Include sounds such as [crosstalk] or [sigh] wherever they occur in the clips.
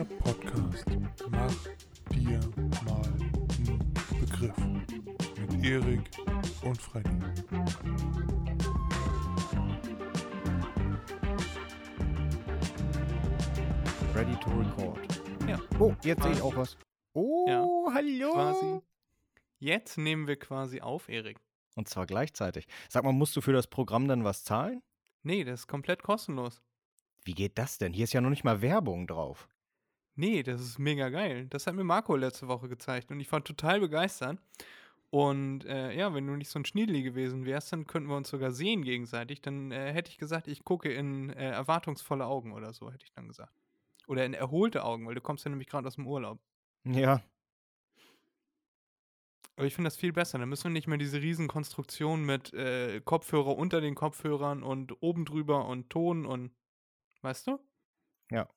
Der Podcast Mach dir mal einen Begriff mit Erik und Freddy. Ready to record. Ja. Oh, jetzt sehe ich auch was. Oh, Ja, hallo. quasi. Jetzt nehmen wir quasi auf, Erik. Und zwar gleichzeitig. Sag mal, musst du für das Programm dann was zahlen? Nee, das ist komplett kostenlos. Wie geht das denn? Hier ist ja noch nicht mal Werbung drauf. Nee, das ist mega geil. Das hat mir Marco letzte Woche gezeigt und ich war total begeistert. Und äh, ja, wenn du nicht so ein Schniedli gewesen wärst, dann könnten wir uns sogar sehen gegenseitig. Dann äh, hätte ich gesagt, ich gucke in äh, erwartungsvolle Augen oder so, hätte ich dann gesagt. Oder in erholte Augen, weil du kommst ja nämlich gerade aus dem Urlaub. Ja, Aber ich finde das viel besser. Dann müssen wir nicht mehr diese Riesenkonstruktion mit äh, Kopfhörer unter den Kopfhörern und oben drüber und Ton und weißt du? Ja.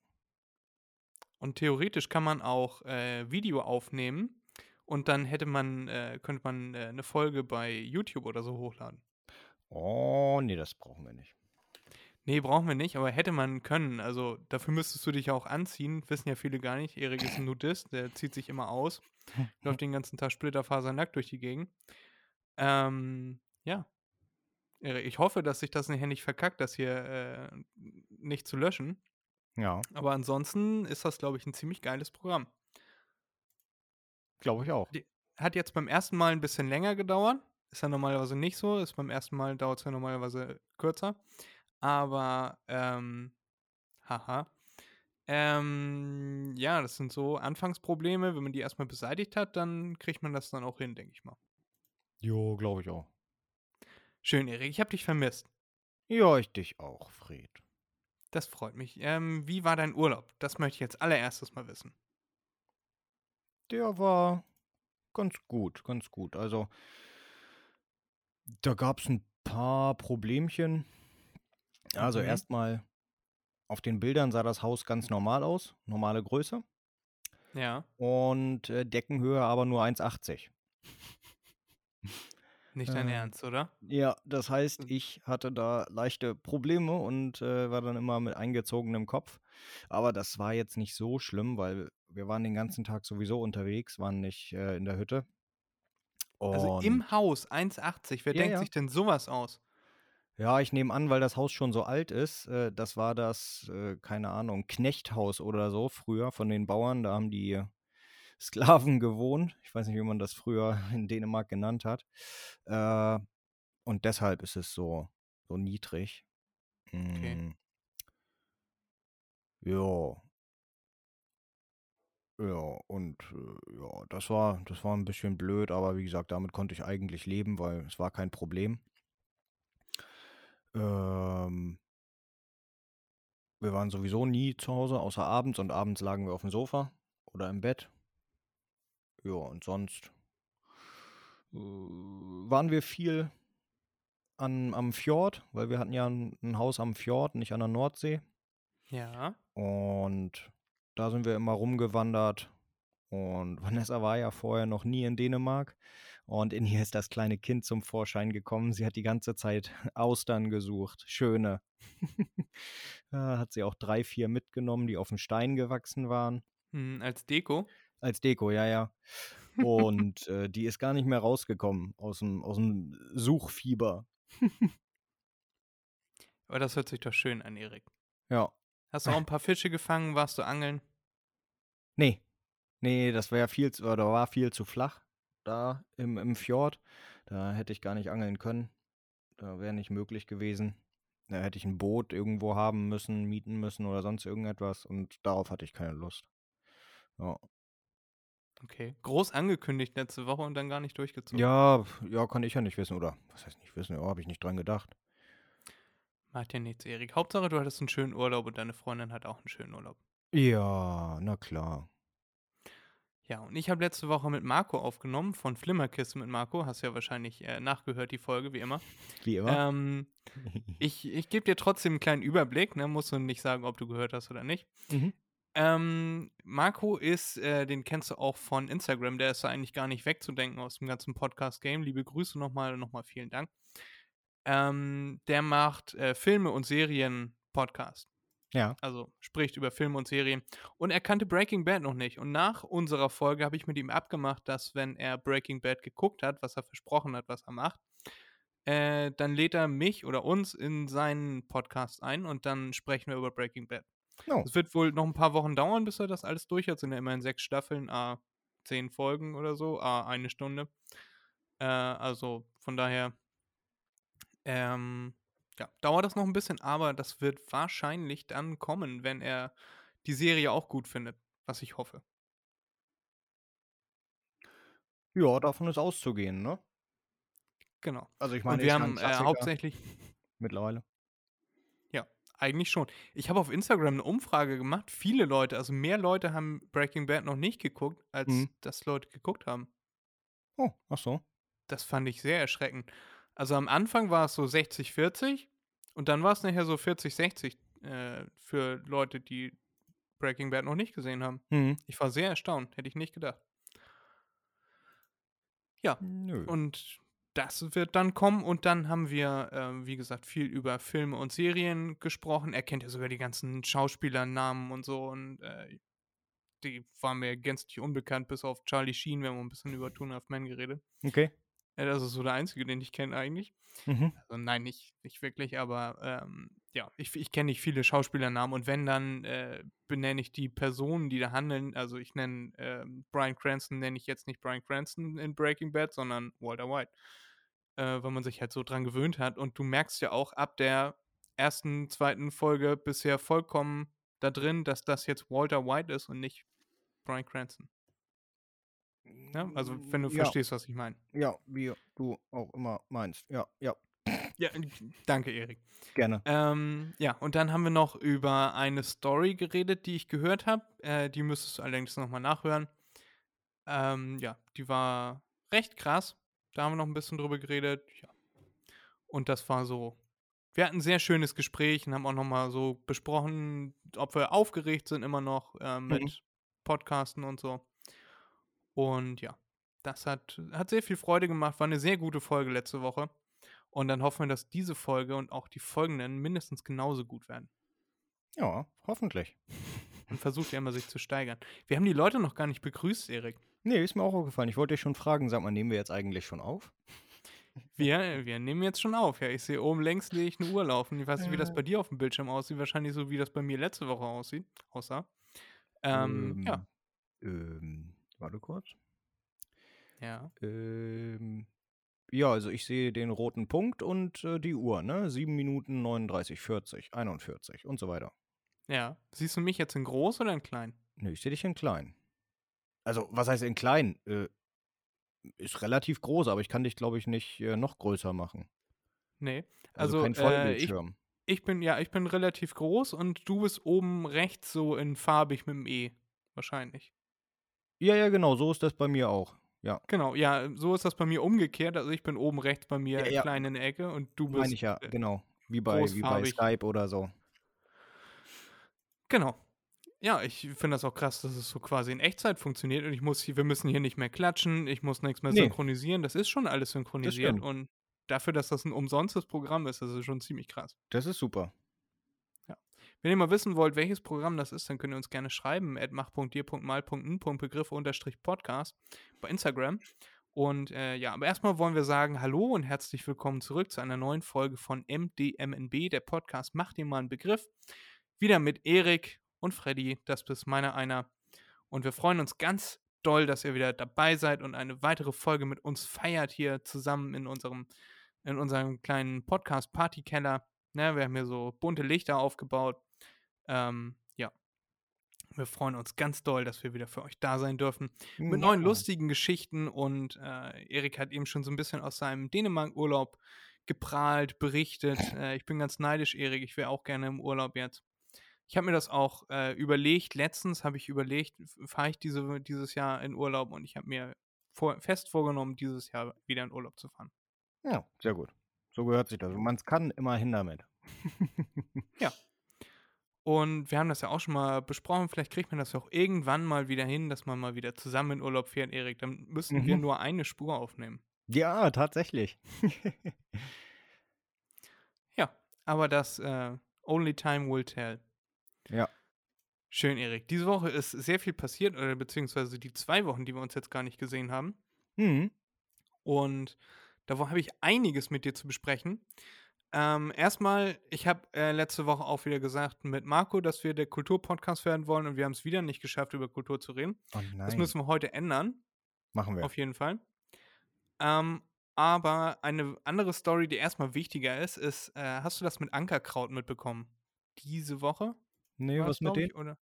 Und theoretisch kann man auch äh, Video aufnehmen und dann hätte man, äh, könnte man äh, eine Folge bei YouTube oder so hochladen. Oh, nee, das brauchen wir nicht. Nee, brauchen wir nicht, aber hätte man können. Also dafür müsstest du dich ja auch anziehen. Wissen ja viele gar nicht. Erik ist ein Nudist, der zieht sich immer aus. [laughs] Läuft den ganzen Tag splitterfasernackt durch die Gegend. Ähm, ja. Erik, ich hoffe, dass sich das nachher nicht verkackt, das hier äh, nicht zu löschen. Ja, Aber ansonsten ist das, glaube ich, ein ziemlich geiles Programm. glaube ich auch. Hat jetzt beim ersten Mal ein bisschen länger gedauert. Ist ja normalerweise nicht so. Ist beim ersten Mal dauert es ja normalerweise kürzer. Aber, ähm, haha. Ähm, ja, das sind so Anfangsprobleme. Wenn man die erstmal beseitigt hat, dann kriegt man das dann auch hin, denke ich mal. Jo, glaube ich auch. Schön, Erik. Ich habe dich vermisst. Ja, ich dich auch, Fred. Das freut mich. Ähm, wie war dein Urlaub? Das möchte ich jetzt allererstes mal wissen. Der war ganz gut, ganz gut. Also, da gab es ein paar Problemchen. Also, Mhm. erstmal auf den Bildern sah das Haus ganz normal aus, normale Größe. Ja, Und äh, Deckenhöhe aber nur 1,80. Nicht dein Äh, Ernst, oder? Ja, das heißt, Mhm. ich hatte da leichte Probleme und äh, war dann immer mit eingezogenem Kopf. Aber das war jetzt nicht so schlimm, weil wir waren den ganzen Tag sowieso unterwegs, waren nicht äh, in der Hütte. Also Und im Haus 1,80. Wer Ja, denkt ja. sich denn sowas aus? ja, ich nehme an, weil das Haus schon so alt ist. Äh, das war das, äh, keine Ahnung, Knechthaus oder so früher von den Bauern. Da haben die Sklaven gewohnt. Ich weiß nicht, wie man das früher [laughs] in Dänemark genannt hat. Äh, und deshalb ist es so, so niedrig. Okay. Mm. Ja. Ja, und äh, ja, das war, das war ein bisschen blöd, aber wie gesagt, damit konnte ich eigentlich leben, weil es war kein Problem. Ähm, wir waren sowieso nie zu Hause, außer abends und abends lagen wir auf dem Sofa oder im Bett. Ja, und sonst äh, waren wir viel an, am Fjord, weil wir hatten ja ein, ein Haus am Fjord, nicht an der Nordsee. Ja. Und da sind wir immer rumgewandert. Und [laughs] Vanessa war ja vorher noch nie in Dänemark. Und in ihr ist das kleine Kind zum Vorschein gekommen. Sie hat die ganze Zeit [laughs] Austern gesucht. Schöne. [laughs] Da hat sie auch drei, vier mitgenommen, die auf dem Stein gewachsen waren. Hm, als Deko. Als Deko, ja, ja. Und äh, die ist gar nicht mehr rausgekommen aus dem, aus dem Suchfieber. Aber das hört sich doch schön an, Erik. Ja. Hast du auch ein paar Fische gefangen? Warst du angeln? Nee. Nee, das wäre viel zu, oder war viel zu flach da im, im Fjord. Da hätte ich gar nicht angeln können. Da wäre nicht möglich gewesen. Da hätte ich ein Boot irgendwo haben müssen, mieten müssen oder sonst irgendetwas und darauf hatte ich keine Lust. Ja, Okay. Groß angekündigt letzte Woche und dann gar nicht durchgezogen. ja, ja kann ich ja nicht wissen, oder? Was heißt nicht wissen? Ja, habe ich nicht dran gedacht. Macht ja nichts, Erik. Hauptsache, du hattest einen schönen Urlaub und deine Freundin hat auch einen schönen Urlaub. Ja, na klar. Ja, und ich habe letzte Woche mit Marco aufgenommen, von Flimmerkiste mit Marco. Hast ja wahrscheinlich äh, nachgehört, die Folge, wie immer. [laughs] Wie immer. Ähm, [laughs] ich ich gebe dir trotzdem einen kleinen Überblick, ne? Musst du nicht sagen, ob du gehört hast oder nicht. mhm. Ähm, Marco ist, äh, den kennst du auch von Instagram, der ist eigentlich gar nicht wegzudenken aus dem ganzen Podcast-Game. Liebe Grüße nochmal und nochmal vielen Dank. Ähm, der macht äh, Filme und Serien-Podcast. Ja. Also spricht über Filme und Serien. Und er kannte Breaking Bad noch nicht. Und nach unserer Folge habe ich mit ihm abgemacht, dass wenn er Breaking Bad geguckt hat, was er versprochen hat, was er macht, äh, dann lädt er mich oder uns in seinen Podcast ein und dann sprechen wir über Breaking Bad. Es wird wohl noch ein paar Wochen dauern, bis er das alles durch hat. Sind ja immerhin sechs Staffeln, a zehn Folgen oder so, a eine Stunde. Äh, also von daher, ähm, ja, dauert das noch ein bisschen, aber das wird wahrscheinlich dann kommen, wenn er die Serie auch gut findet, was ich hoffe. Ja, davon ist auszugehen, ne? Genau. Also ich Und meine, wir ja ein haben äh, hauptsächlich, mittlerweile. Eigentlich schon. Ich habe auf Instagram eine Umfrage gemacht. Viele Leute, also mehr Leute haben Breaking Bad noch nicht geguckt, als Mhm. das Leute geguckt haben. Oh, ach so. Das fand ich sehr erschreckend. Also am Anfang war es so 60-40 und dann war es nachher so 40-60 äh, für Leute, die Breaking Bad noch nicht gesehen haben. Hm. Ich war sehr erstaunt, hätte ich nicht gedacht. Ja, Nö. und das wird dann kommen und dann haben wir, äh, wie gesagt, viel über Filme und Serien gesprochen. Er kennt ja sogar die ganzen Schauspielernamen und so und äh, die waren mir gänzlich unbekannt, bis auf Charlie Sheen. Wir haben ein bisschen über Two Half Men geredet. Okay. Ja, das ist so der einzige, den ich kenne eigentlich. Mhm. Also nein, nicht, nicht wirklich, aber ähm, ja, ich, ich kenne nicht viele Schauspielernamen und wenn, dann äh, benenne ich die Personen, die da handeln. Also ich nenne ähm, Brian Cranston, nenne ich jetzt nicht Brian Cranston in Breaking Bad, sondern Walter White. Äh, weil man sich halt so dran gewöhnt hat. Und du merkst ja auch ab der ersten, zweiten Folge bisher vollkommen da drin, dass das jetzt Walter White ist und nicht Brian Cranston. Ja? Also wenn du ja, verstehst, was ich meine. Ja, wie du auch immer meinst. Ja, ja, Ja, danke, Erik. gerne. Ähm, ja, und dann haben wir noch über eine Story geredet, die ich gehört habe. Äh, die müsstest du allerdings nochmal nachhören. Ähm, ja, die war recht krass. Da haben wir noch ein bisschen drüber geredet. Ja. Und das war so. Wir hatten ein sehr schönes Gespräch und haben auch nochmal so besprochen, ob wir aufgeregt sind immer noch äh, mit Mhm. Podcasten und so. Und ja, das hat, hat sehr viel Freude gemacht. War eine sehr gute Folge letzte Woche. Und dann hoffen wir, dass diese Folge und auch die folgenden mindestens genauso gut werden. Ja, hoffentlich. Und versucht ja immer, sich zu steigern. Wir haben die Leute noch gar nicht begrüßt, Erik. Nee, ist mir auch aufgefallen. Ich wollte dich schon fragen, sag mal, nehmen wir jetzt eigentlich schon auf? Wir, wir nehmen jetzt schon auf. Ja, ich sehe oben längs sehe ich eine Uhr laufen. Ich weiß nicht, wie das Äh. bei dir auf dem Bildschirm aussieht. Wahrscheinlich so, wie das bei mir letzte Woche aussieht, aussah. Ähm, ja. Ähm, warte kurz. Ja. Ähm, ja, also ich sehe den roten Punkt und äh, die Uhr, ne? 7 Minuten 39, 40, 41 und so weiter. Ja. Siehst du mich jetzt in groß oder in klein? Ne, ich sehe dich in klein. Also, was heißt in klein? Äh, ist relativ groß, aber ich kann dich, glaube ich, nicht äh, noch größer machen. Nee. Also, Also, kein äh, ich, Vollbildschirm. ich bin, ja, ich bin relativ groß und du bist oben rechts so in farbig mit dem E. Wahrscheinlich. ja, ja, genau, so ist das bei mir auch. Ja, Genau, ja, so ist das bei mir umgekehrt. Also ich bin oben rechts bei mir Ja, ja. klein in der Ecke und du bist. meine ich ja, äh, genau. Wie bei, wie bei. Skype oder so. Genau. Ja, ich finde das auch krass, dass es so quasi in Echtzeit funktioniert und ich muss hier, wir müssen hier nicht mehr klatschen, ich muss nichts mehr Nee. synchronisieren. Das ist schon alles synchronisiert und dafür, dass das ein umsonstes Programm ist, das ist schon ziemlich krass. Das ist super. Wenn ihr mal wissen wollt, welches Programm das ist, dann könnt ihr uns gerne schreiben at mach.dir.mal.n.begriff-podcast bei Instagram. Und äh, ja, aber erstmal wollen wir sagen Hallo und herzlich willkommen zurück zu einer neuen Folge von MDMNB, der Podcast Macht dir mal einen Begriff. Wieder mit Erik und Freddy, das bist meiner einer. Und wir freuen uns ganz doll, dass ihr wieder dabei seid und eine weitere Folge mit uns feiert hier zusammen in unserem, in unserem kleinen Podcast-Partykeller. Ne, wir haben hier so bunte Lichter aufgebaut. Ähm, ja. Wir freuen uns ganz doll, dass wir wieder für euch da sein dürfen. Mit neuen Ja. lustigen Geschichten und äh, Erik hat eben schon so ein bisschen aus seinem Dänemark-Urlaub geprahlt, berichtet. [laughs] Äh, ich bin ganz neidisch, Erik. Ich wäre auch gerne im Urlaub jetzt. Ich habe mir das auch äh, überlegt. Letztens habe ich überlegt, fahre ich diese, dieses Jahr in Urlaub und ich habe mir vor, fest vorgenommen, dieses Jahr wieder in Urlaub zu fahren. Ja, sehr gut. So gehört sich das. Man kann immerhin damit. [laughs] Und wir haben das ja auch schon mal besprochen. Vielleicht kriegt man das ja auch irgendwann mal wieder hin, dass man mal wieder zusammen in Urlaub fährt, Erik. Dann müssen wir Mhm. nur eine Spur aufnehmen. Ja, tatsächlich. [laughs] Ja, aber das äh, Only Time will tell. Ja. Schön, Erik. Diese Woche ist sehr viel passiert, oder beziehungsweise die zwei Wochen, die wir uns jetzt gar nicht gesehen haben. Mhm. Und da habe ich einiges mit dir zu besprechen. Ähm, erstmal, ich habe äh, letzte Woche auch wieder gesagt mit Marco, dass wir der Kulturpodcast werden wollen und wir haben es wieder nicht geschafft, über Kultur zu reden. Oh Das müssen wir heute ändern, Machen wir. auf jeden Fall. Ähm, aber eine andere Story, die erstmal wichtiger ist, ist, äh, hast du das mit Ankerkraut mitbekommen? Diese Woche? Nee, was mit denen? ich, oder?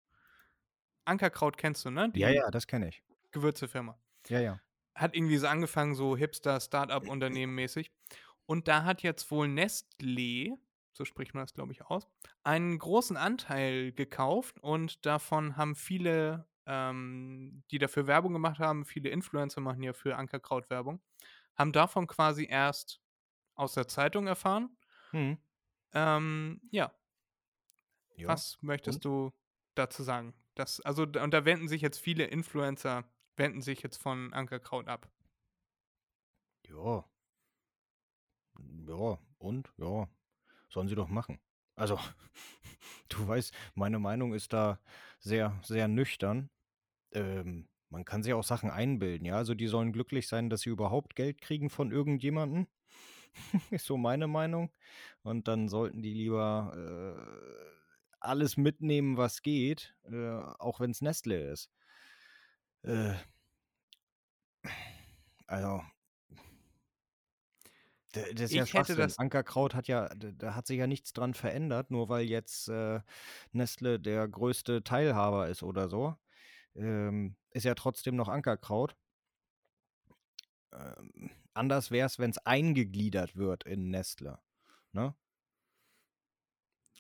Ankerkraut kennst du, ne? Die Ja, ja, das kenne ich. Gewürzefirma. Ja, ja. Hat irgendwie so angefangen, so Hipster-Startup-Unternehmen mäßig. Und da hat jetzt wohl Nestlé, so spricht man das, glaube ich, aus, einen großen Anteil gekauft und davon haben viele, ähm, die dafür Werbung gemacht haben, viele Influencer machen ja für Ankerkraut Werbung, haben davon quasi erst aus der Zeitung erfahren. Mhm. Ähm, ja, Ja. was möchtest du dazu sagen? Das, also, und da wenden sich jetzt viele Influencer, wenden sich jetzt von Ankerkraut ab. Ja. Ja, und? Ja. Sollen sie doch machen. Also, [laughs] du weißt, meine Meinung ist da sehr, sehr nüchtern. Ähm, man kann sich auch Sachen einbilden, ja. Also, die sollen glücklich sein, dass sie überhaupt Geld kriegen von irgendjemandem. [laughs] ist so meine Meinung. Und dann sollten die lieber äh, alles mitnehmen, was geht, äh, auch wenn es Nestle ist. Äh, also, da- das ist ja Ich hätte das- Ankerkraut hat ja, da da hat sich ja nichts dran verändert, nur weil jetzt äh, Nestle der größte Teilhaber ist oder so. Ähm, ist ja trotzdem noch Ankerkraut. Ähm, anders wäre es, wenn es eingegliedert wird in Nestle. Ne?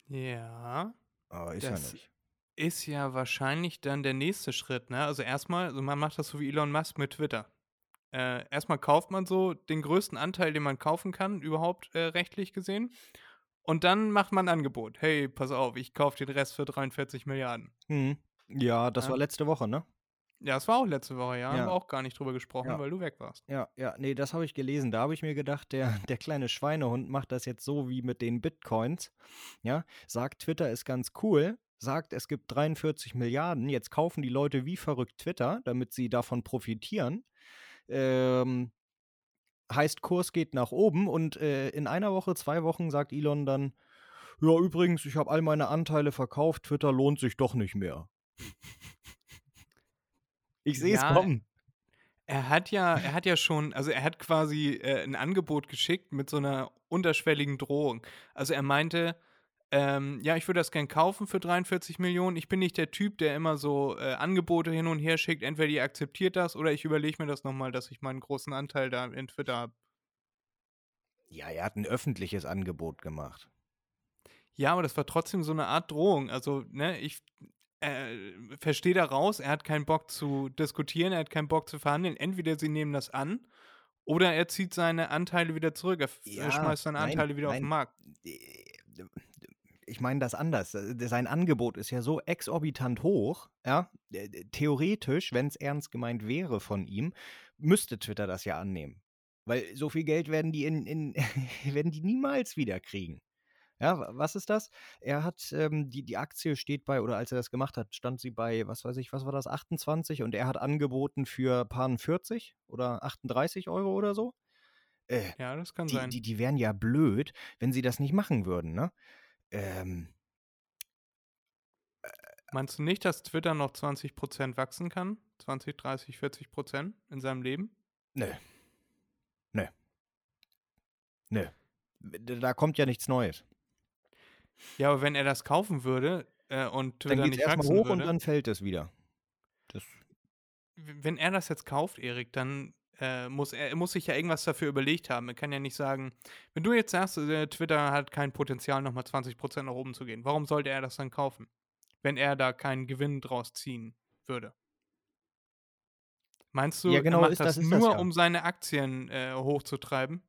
Ja. Aber ist Das- ja nicht. Ist ja wahrscheinlich dann der nächste Schritt, ne? Also erstmal, also man macht das so wie Elon Musk mit Twitter. Äh, erstmal kauft man so den größten Anteil, den man kaufen kann, überhaupt äh, rechtlich gesehen. Und dann macht man ein Angebot. Hey, pass auf, ich kaufe den Rest für 43 Milliarden. Hm. Ja, das Ja. war letzte Woche, ne? Ja, das war auch letzte Woche, ja. Haben Ja. wir auch gar nicht drüber gesprochen, Ja. weil du weg warst. Ja, ja, nee, das habe ich gelesen. Da habe ich mir gedacht, der, [laughs] der kleine Schweinehund macht das jetzt so wie mit den Bitcoins. Ja, sagt, Twitter ist ganz cool, sagt, es gibt 43 Milliarden. Jetzt kaufen die Leute wie verrückt Twitter, damit sie davon profitieren. Ähm, heißt, Kurs geht nach oben und äh, in einer Woche, zwei Wochen sagt Elon dann, ja, übrigens, ich habe all meine Anteile verkauft, Twitter lohnt sich doch nicht mehr. Ich sehe es Ja, kommen. Er hat ja, er hat ja schon, also er hat quasi äh, ein Angebot geschickt mit so einer unterschwelligen Drohung. Also er meinte, ähm, ja, ich würde das gern kaufen für 43 Millionen. Ich bin nicht der Typ, der immer so äh, Angebote hin und her schickt. Entweder ihr akzeptiert das oder ich überlege mir das nochmal, dass ich meinen großen Anteil da in Twitter habe. Ja, er hat ein öffentliches Angebot gemacht. Ja, aber das war trotzdem so eine Art Drohung. Also, ne, ich äh, verstehe da raus, er hat keinen Bock zu diskutieren, er hat keinen Bock zu verhandeln. Entweder sie nehmen das an oder er zieht seine Anteile wieder zurück. Er Ja, schmeißt seine nein, Anteile wieder auf nein. den Markt. Ich meine das anders. Äh, Sein Angebot ist ja so exorbitant hoch, ja. Äh, Theoretisch, wenn es ernst gemeint wäre von ihm, müsste Twitter das ja annehmen. Weil so viel Geld werden die in, in [laughs] werden die niemals wieder kriegen. Ja, wa- was ist das? Er hat, ähm, die, die Aktie steht bei, oder als er das gemacht hat, stand sie bei, was weiß ich, was war das, 28 und er hat angeboten für paar 40 oder 38 Euro oder so. Äh, Ja, das kann die, sein. die, die wären ja blöd, wenn sie das nicht machen würden, ne? Ähm, Meinst du nicht, dass Twitter noch 20% wachsen kann? 20, 30, 40% in seinem Leben? nö. Nö. Nö. Da kommt ja nichts Neues. Ja, aber wenn er das kaufen würde äh, und Twitter Dann geht es nicht erstmal wachsen hoch würde, und dann fällt es wieder. Das, wenn er das jetzt kauft, Erik, dann äh, muss er muss sich ja irgendwas dafür überlegt haben. Er kann ja nicht sagen, wenn du jetzt sagst, äh, Twitter hat kein Potenzial, nochmal 20% nach oben zu gehen, warum sollte er das dann kaufen? Wenn er da keinen Gewinn draus ziehen würde. Meinst du, Ja, genau, er macht ist das das- ist das nur, ja. um seine Aktien äh, hochzutreiben?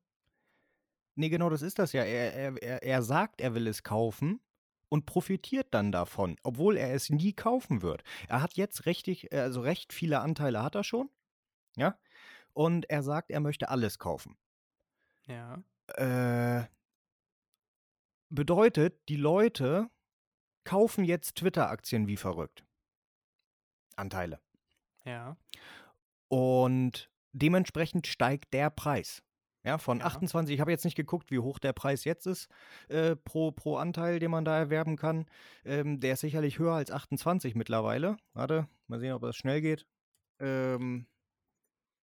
Nee, genau, das ist das ja. Er, er, er, sagt, er will es kaufen und profitiert dann davon, obwohl er es nie kaufen wird. Er hat jetzt richtig, also recht viele Anteile hat er schon. Ja. Und er sagt, er möchte alles kaufen. Ja. Äh, bedeutet, die Leute kaufen jetzt Twitter-Aktien wie verrückt. Anteile. Ja. Und dementsprechend steigt der Preis. Ja, von Ja. 28, ich habe jetzt nicht geguckt, wie hoch der Preis jetzt ist äh, pro, pro Anteil, den man da erwerben kann. Ähm, der ist sicherlich höher als 28 mittlerweile. Warte, mal sehen, ob das schnell geht. Ähm,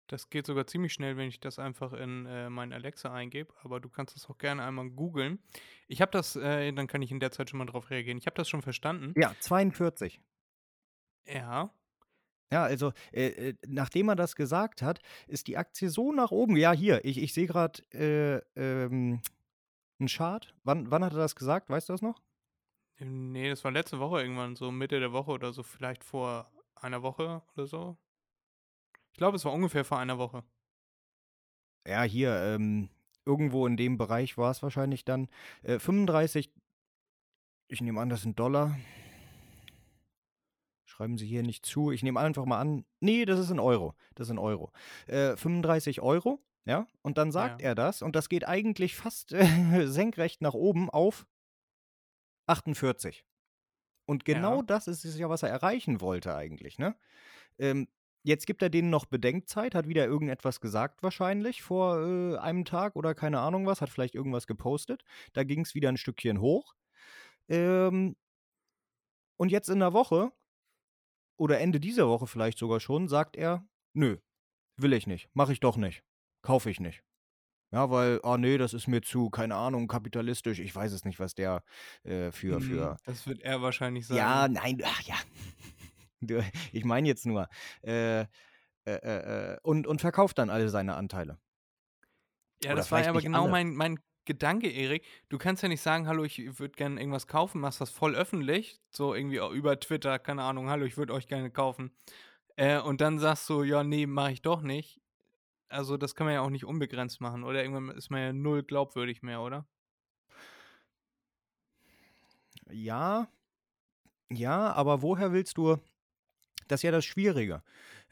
Das geht sogar ziemlich schnell, wenn ich das einfach in äh, mein Alexa eingebe, aber du kannst das auch gerne einmal googeln. Ich habe das, äh, dann kann ich in der Zeit schon mal drauf reagieren. Ich habe das schon verstanden. ja, 42. Ja. Ja, also äh, äh, nachdem er das gesagt hat, ist die Aktie so nach oben. Ja, hier, ich, ich sehe gerade äh, ähm, einen Chart. Wann, wann hat er das gesagt? Weißt du das noch? Nee, das war letzte Woche irgendwann, so Mitte der Woche oder so, vielleicht vor einer Woche oder so. Ich glaube, es war ungefähr vor einer Woche. Ja, hier, ähm, irgendwo in dem Bereich war es wahrscheinlich dann. Äh, 35, ich nehme an, das sind Dollar. Schreiben Sie hier nicht zu. Ich nehme einfach mal an, nee, das ist in Euro. Das ist in Euro. Äh, 35 Euro, ja, und dann sagt Ja. er das und das geht eigentlich fast äh, [laughs] senkrecht nach oben auf 48. Und genau Ja. das ist es ja, was er erreichen wollte eigentlich, ne? Ähm, jetzt gibt er denen noch Bedenkzeit, hat wieder irgendetwas gesagt wahrscheinlich vor äh, einem Tag oder keine Ahnung was, hat vielleicht irgendwas gepostet. Da ging es wieder ein Stückchen hoch. Ähm, und jetzt in der Woche oder Ende dieser Woche vielleicht sogar schon, sagt er, nö, will ich nicht, mache ich doch nicht, kaufe ich nicht. Ja, weil, ah nee, das ist mir zu, keine Ahnung, kapitalistisch. Ich weiß es nicht, was der äh, für, Mhm, für. Das wird er wahrscheinlich sagen. Ja, nein, ach ja. [laughs] Ich meine jetzt nur. Äh, äh, äh, äh, und, und verkauft dann alle seine Anteile. Ja, Oder das war ja aber genau alle. mein, mein Gedanke, Erik. Du kannst ja nicht sagen, hallo, ich würde gerne irgendwas kaufen, machst das voll öffentlich, so irgendwie über Twitter, keine Ahnung, hallo, ich würde euch gerne kaufen. Äh, und dann sagst du, ja, nee, mache ich doch nicht. Also das kann man ja auch nicht unbegrenzt machen, oder? Irgendwann ist man ja null glaubwürdig mehr, oder? Ja, ja, aber woher willst du, das ist ja das Schwierige.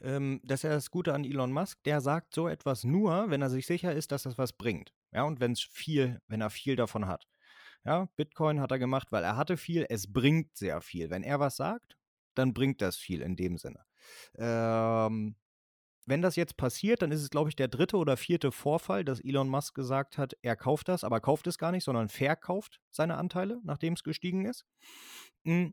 Ähm, das ist ja das Gute an Elon Musk, der sagt so etwas nur, wenn er sich sicher ist, dass das was bringt. Ja, und wenn es viel, wenn er viel davon hat. Ja, Bitcoin hat er gemacht, weil er hatte viel, es bringt sehr viel. Wenn er was sagt, dann bringt das viel in dem Sinne. Ähm, wenn das jetzt passiert, dann ist es, glaube ich, der dritte oder vierte Vorfall, dass Elon Musk gesagt hat, er kauft das, aber kauft es gar nicht, sondern verkauft seine Anteile, nachdem es gestiegen ist. Mm,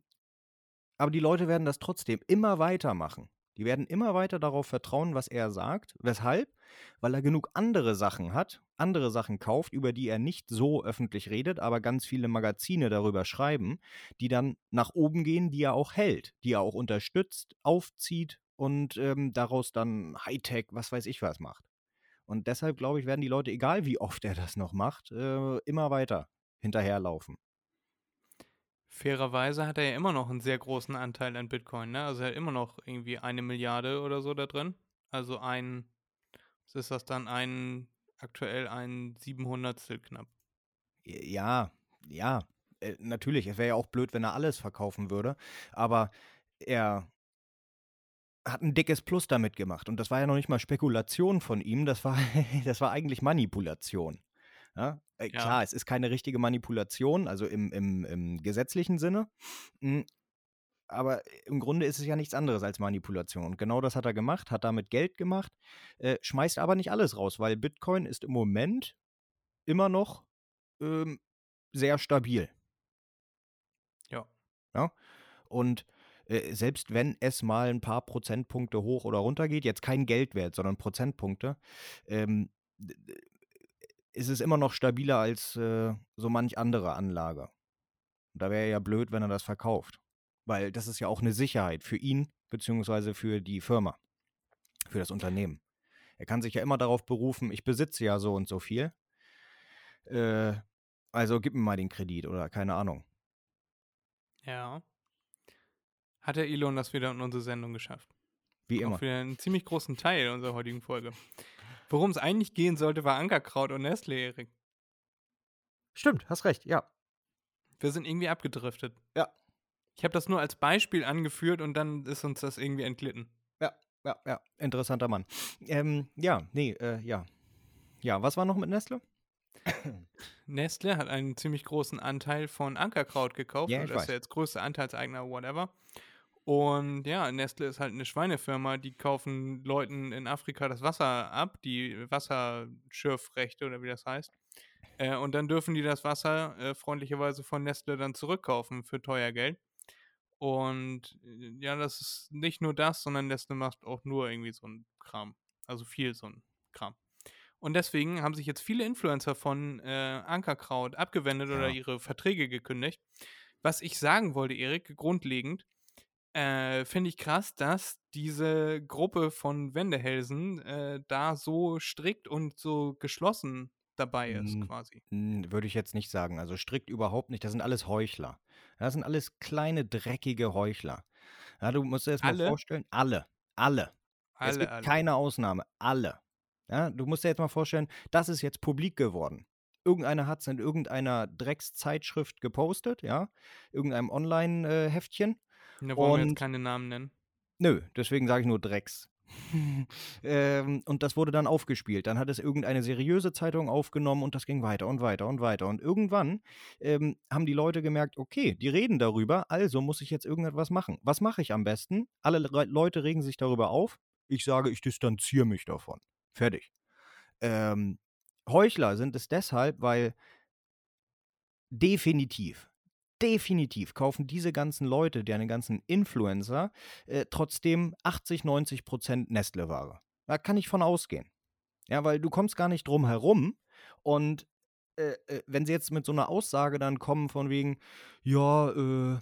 Aber die Leute werden das trotzdem immer weitermachen. Die werden immer weiter darauf vertrauen, was er sagt. Weshalb? Weil er genug andere Sachen hat, andere Sachen kauft, über die er nicht so öffentlich redet, aber ganz viele Magazine darüber schreiben, die dann nach oben gehen, die er auch hält, die er auch unterstützt, aufzieht und ähm, daraus dann Hightech, was weiß ich was macht. Und deshalb, glaube ich, werden die Leute, egal wie oft er das noch macht, äh, immer weiter hinterherlaufen. Fairerweise hat er ja immer noch einen sehr großen Anteil an Bitcoin, ne? Also er hat immer noch irgendwie eine Milliarde oder so da drin. Also ein, was ist das dann? Ein, aktuell ein Siebenhundertstel knapp. Ja, ja, äh, natürlich. Es wäre ja auch blöd, wenn er alles verkaufen würde. Aber er hat ein dickes Plus damit gemacht. Und das war ja noch nicht mal Spekulation von ihm. Das war, [laughs] das war eigentlich Manipulation. Ja? Äh, Ja. Klar, es ist keine richtige Manipulation, also im, im, im gesetzlichen Sinne. Mm, Aber im Grunde ist es ja nichts anderes als Manipulation. Und genau das hat er gemacht, hat damit Geld gemacht, äh, schmeißt aber nicht alles raus, weil Bitcoin ist im Moment immer noch ähm, sehr stabil. Ja. Ja. Und äh, selbst wenn es mal ein paar Prozentpunkte hoch oder runter geht, jetzt kein Geldwert, sondern Prozentpunkte, ähm, ist es immer noch stabiler als äh, so manch andere Anlage. Und da wäre ja blöd, wenn er das verkauft. Weil das ist ja auch eine Sicherheit für ihn, beziehungsweise für die Firma, für das Unternehmen. Er kann sich ja immer darauf berufen, ich besitze ja so und so viel. Äh, also gib mir mal den Kredit oder keine Ahnung. Ja. Hat der Elon das wieder in unsere Sendung geschafft? Wie immer. Auch wieder einen ziemlich großen Teil unserer heutigen Folge. Worum es eigentlich gehen sollte, war Ankerkraut und Nestle, Erik. Stimmt, hast recht, ja. Wir sind irgendwie abgedriftet. Ja. Ich habe das nur als Beispiel angeführt und dann ist uns das irgendwie entglitten. Ja, ja, ja. Interessanter Mann. Ähm, ja, nee, äh, ja. Ja, was war noch mit Nestle? Nestle hat einen ziemlich großen Anteil von Ankerkraut gekauft. Ja, und ich das ist weiß. der jetzt größte Anteilseigner, whatever. Und ja, Nestle ist halt eine Schweinefirma, die kaufen Leuten in Afrika das Wasser ab, die Wasserschürfrechte oder wie das heißt. Äh, und dann dürfen die das Wasser äh, freundlicherweise von Nestle dann zurückkaufen für teuer Geld. Und äh, ja, das ist nicht nur das, sondern Nestle macht auch nur irgendwie so ein Kram. Also viel so ein Kram. Und deswegen haben sich jetzt viele Influencer von äh, Ankerkraut abgewendet oder Ja. ihre Verträge gekündigt. Was ich sagen wollte, Erik, grundlegend, äh, finde ich krass, dass diese Gruppe von Wendehälsen äh, da so strikt und so geschlossen dabei ist, quasi. Würde ich jetzt nicht sagen. Also strikt überhaupt nicht. Das sind alles Heuchler. Das sind alles kleine, dreckige Heuchler. Ja, du musst dir jetzt mal vorstellen, alle, alle. es Alle, gibt alle. keine Ausnahme, alle. Ja, du musst dir jetzt mal vorstellen, das ist jetzt publik geworden. Irgendeiner hat es in irgendeiner Dreckszeitschrift gepostet, ja, irgendeinem Online-Heftchen. Da wollen wir und- jetzt keine Namen nennen. Nö, deswegen sage ich nur Drecks. [laughs] ähm, und das wurde dann aufgespielt. Dann hat es irgendeine seriöse Zeitung aufgenommen und das ging weiter und weiter und weiter. Und irgendwann ähm, haben die Leute gemerkt, okay, die reden darüber, also muss ich jetzt irgendetwas machen. Was mache ich am besten? Alle Le Leute regen sich darüber auf. Ich sage, ich distanziere mich davon. Fertig. Ähm, Heuchler sind es deshalb, weil definitiv, definitiv kaufen diese ganzen Leute, deren ganzen Influencer, äh, trotzdem 80, 90 Prozent Nestle-Ware. Da kann ich von ausgehen. Ja, weil du kommst gar nicht drum herum und äh, äh, wenn sie jetzt mit so einer Aussage dann kommen von wegen, ja, äh,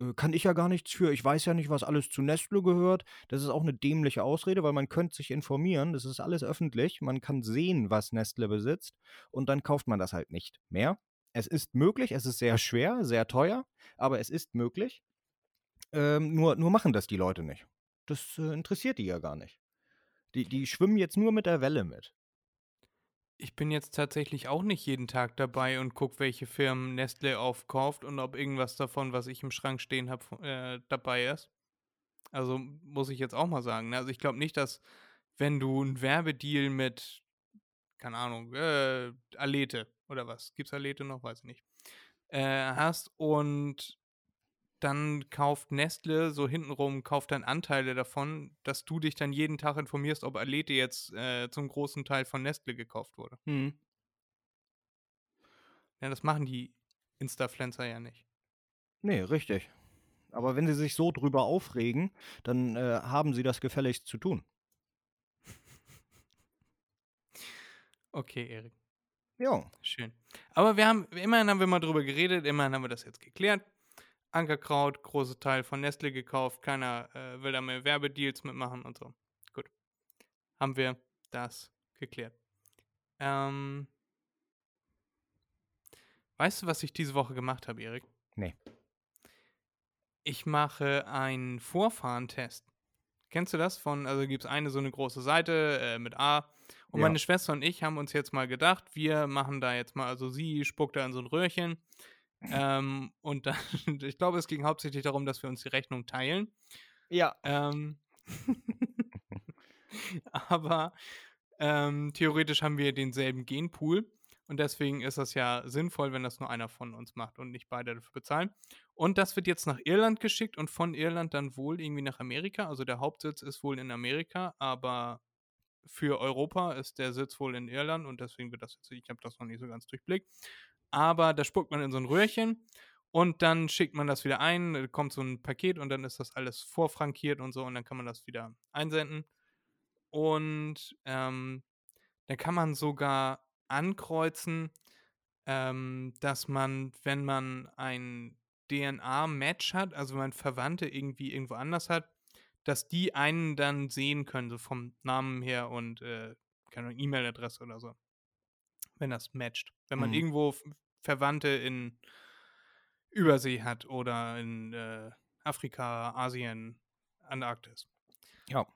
äh, kann ich ja gar nichts für, ich weiß ja nicht, was alles zu Nestle gehört. Das ist auch eine dämliche Ausrede, weil man könnte sich informieren, das ist alles öffentlich, man kann sehen, was Nestle besitzt und dann kauft man das halt nicht mehr. Es ist möglich, es ist sehr schwer, sehr teuer, aber es ist möglich. Ähm, nur, nur machen das die Leute nicht. Das äh, interessiert die ja gar nicht. Die, die schwimmen jetzt nur mit der Welle mit. Ich bin jetzt tatsächlich auch nicht jeden Tag dabei und gucke, welche Firmen Nestle aufkauft und ob irgendwas davon, was ich im Schrank stehen habe, äh, dabei ist. Also muss ich jetzt auch mal sagen. Ne? Also ich glaube nicht, dass wenn du einen Werbedeal mit, keine Ahnung, äh, Alete oder was, gibt's Alete noch? Weiß ich nicht. Äh, hast und dann kauft Nestle so hintenrum, kauft dann Anteile davon, dass du dich dann jeden Tag informierst, ob Alete jetzt äh, zum großen Teil von Nestle gekauft wurde. Hm. Ja, das machen die Instafluencer ja nicht. Nee, richtig. Aber wenn sie sich so drüber aufregen, dann äh, haben sie das gefälligst zu tun. Okay, Erik. Ja. Schön. Aber wir haben, immerhin haben wir mal drüber geredet, immerhin haben wir das jetzt geklärt. Ankerkraut, großer Teil von Nestle gekauft, keiner äh, will da mehr Werbedeals mitmachen und so. Gut. Haben wir das geklärt. Ähm, weißt du, was ich diese Woche gemacht habe, Erik? Nee. Ich mache einen Vorfahrentest. Kennst du das? Von, also gibt es eine so eine große Seite äh, mit A. Und Ja. meine Schwester und ich haben uns jetzt mal gedacht, wir machen da jetzt mal, also sie spuckt da in so ein Röhrchen. Ähm, und dann, [laughs] ich glaube, es ging hauptsächlich darum, dass wir uns die Rechnung teilen. Ja. Ähm, [laughs] aber ähm, theoretisch haben wir denselben Genpool und deswegen ist das ja sinnvoll, wenn das nur einer von uns macht und nicht beide dafür bezahlen. Und das wird jetzt nach Irland geschickt und von Irland dann wohl irgendwie nach Amerika. Also der Hauptsitz ist wohl in Amerika, aber für Europa ist der Sitz wohl in Irland und deswegen wird das jetzt, ich habe das noch nicht so ganz durchblickt. Aber da spuckt man in so ein Röhrchen und dann schickt man das wieder ein, äh, kommt so ein Paket und dann ist das alles vorfrankiert und so und dann kann man das wieder einsenden. Und ähm, dann kann man sogar ankreuzen, ähm, dass man, wenn man ein DNA-Match hat, also wenn man Verwandte irgendwie irgendwo anders hat, dass die einen dann sehen können, so vom Namen her und äh, keine E-Mail-Adresse oder so. Wenn das matcht. Wenn man Mhm. irgendwo Verwandte in Übersee hat oder in äh, Afrika, Asien, Antarktis. Ja.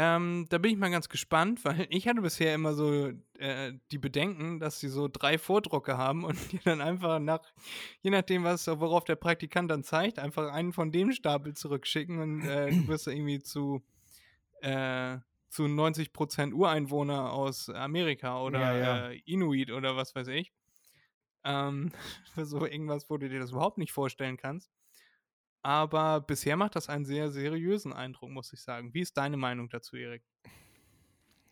Ähm, da bin ich mal ganz gespannt, [laughs] weil ich hatte bisher immer so äh, die Bedenken, dass sie so drei Vordrucke haben und die dann einfach nach, je nachdem, was, worauf der Praktikant dann zeigt, einfach einen von dem Stapel zurückschicken und äh, du [clears throat] wirst irgendwie zu, äh, zu 90% Ureinwohner aus Amerika oder Ja, ja. Äh, Inuit oder was weiß ich. Ähm, [laughs] so irgendwas, wo du dir das überhaupt nicht vorstellen kannst. Aber bisher macht das einen sehr seriösen Eindruck, muss ich sagen. Wie ist deine Meinung dazu, Erik?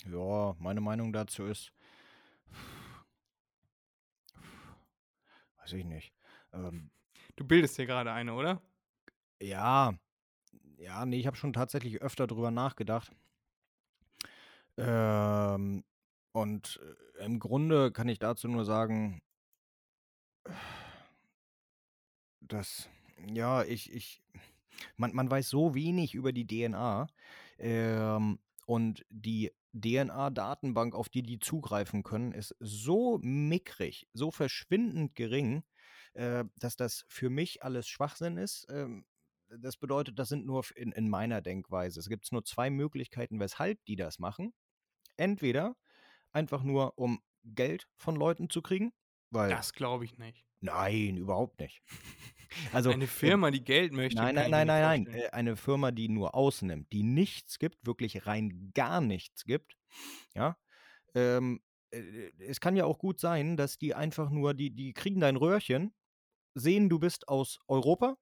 Ja, meine Meinung dazu ist, weiß ich nicht. Ähm, Du bildest dir gerade eine, oder? ja, ja, nee, ich habe schon tatsächlich öfter drüber nachgedacht. Ähm, und äh, im Grunde kann ich dazu nur sagen, dass, ja, ich, ich, man, man weiß so wenig über die DNA ähm, und die DNA-Datenbank, auf die die zugreifen können, ist so mickrig, so verschwindend gering, äh, dass das für mich alles Schwachsinn ist. Ähm, das bedeutet, das sind nur in, in meiner Denkweise. Es gibt nur zwei Möglichkeiten, weshalb die das machen. Entweder einfach nur, um Geld von Leuten zu kriegen, weil Das glaube ich nicht. nein, überhaupt nicht. [laughs] Also Eine äh, Firma, die Geld möchte. Nein, nein, nein, nein, nein. Äh, Eine Firma, die nur ausnimmt, die nichts gibt, wirklich rein gar nichts gibt. Ja. Ähm, äh, es kann ja auch gut sein, dass die einfach nur, die, die kriegen dein Röhrchen, sehen, du bist aus Europa.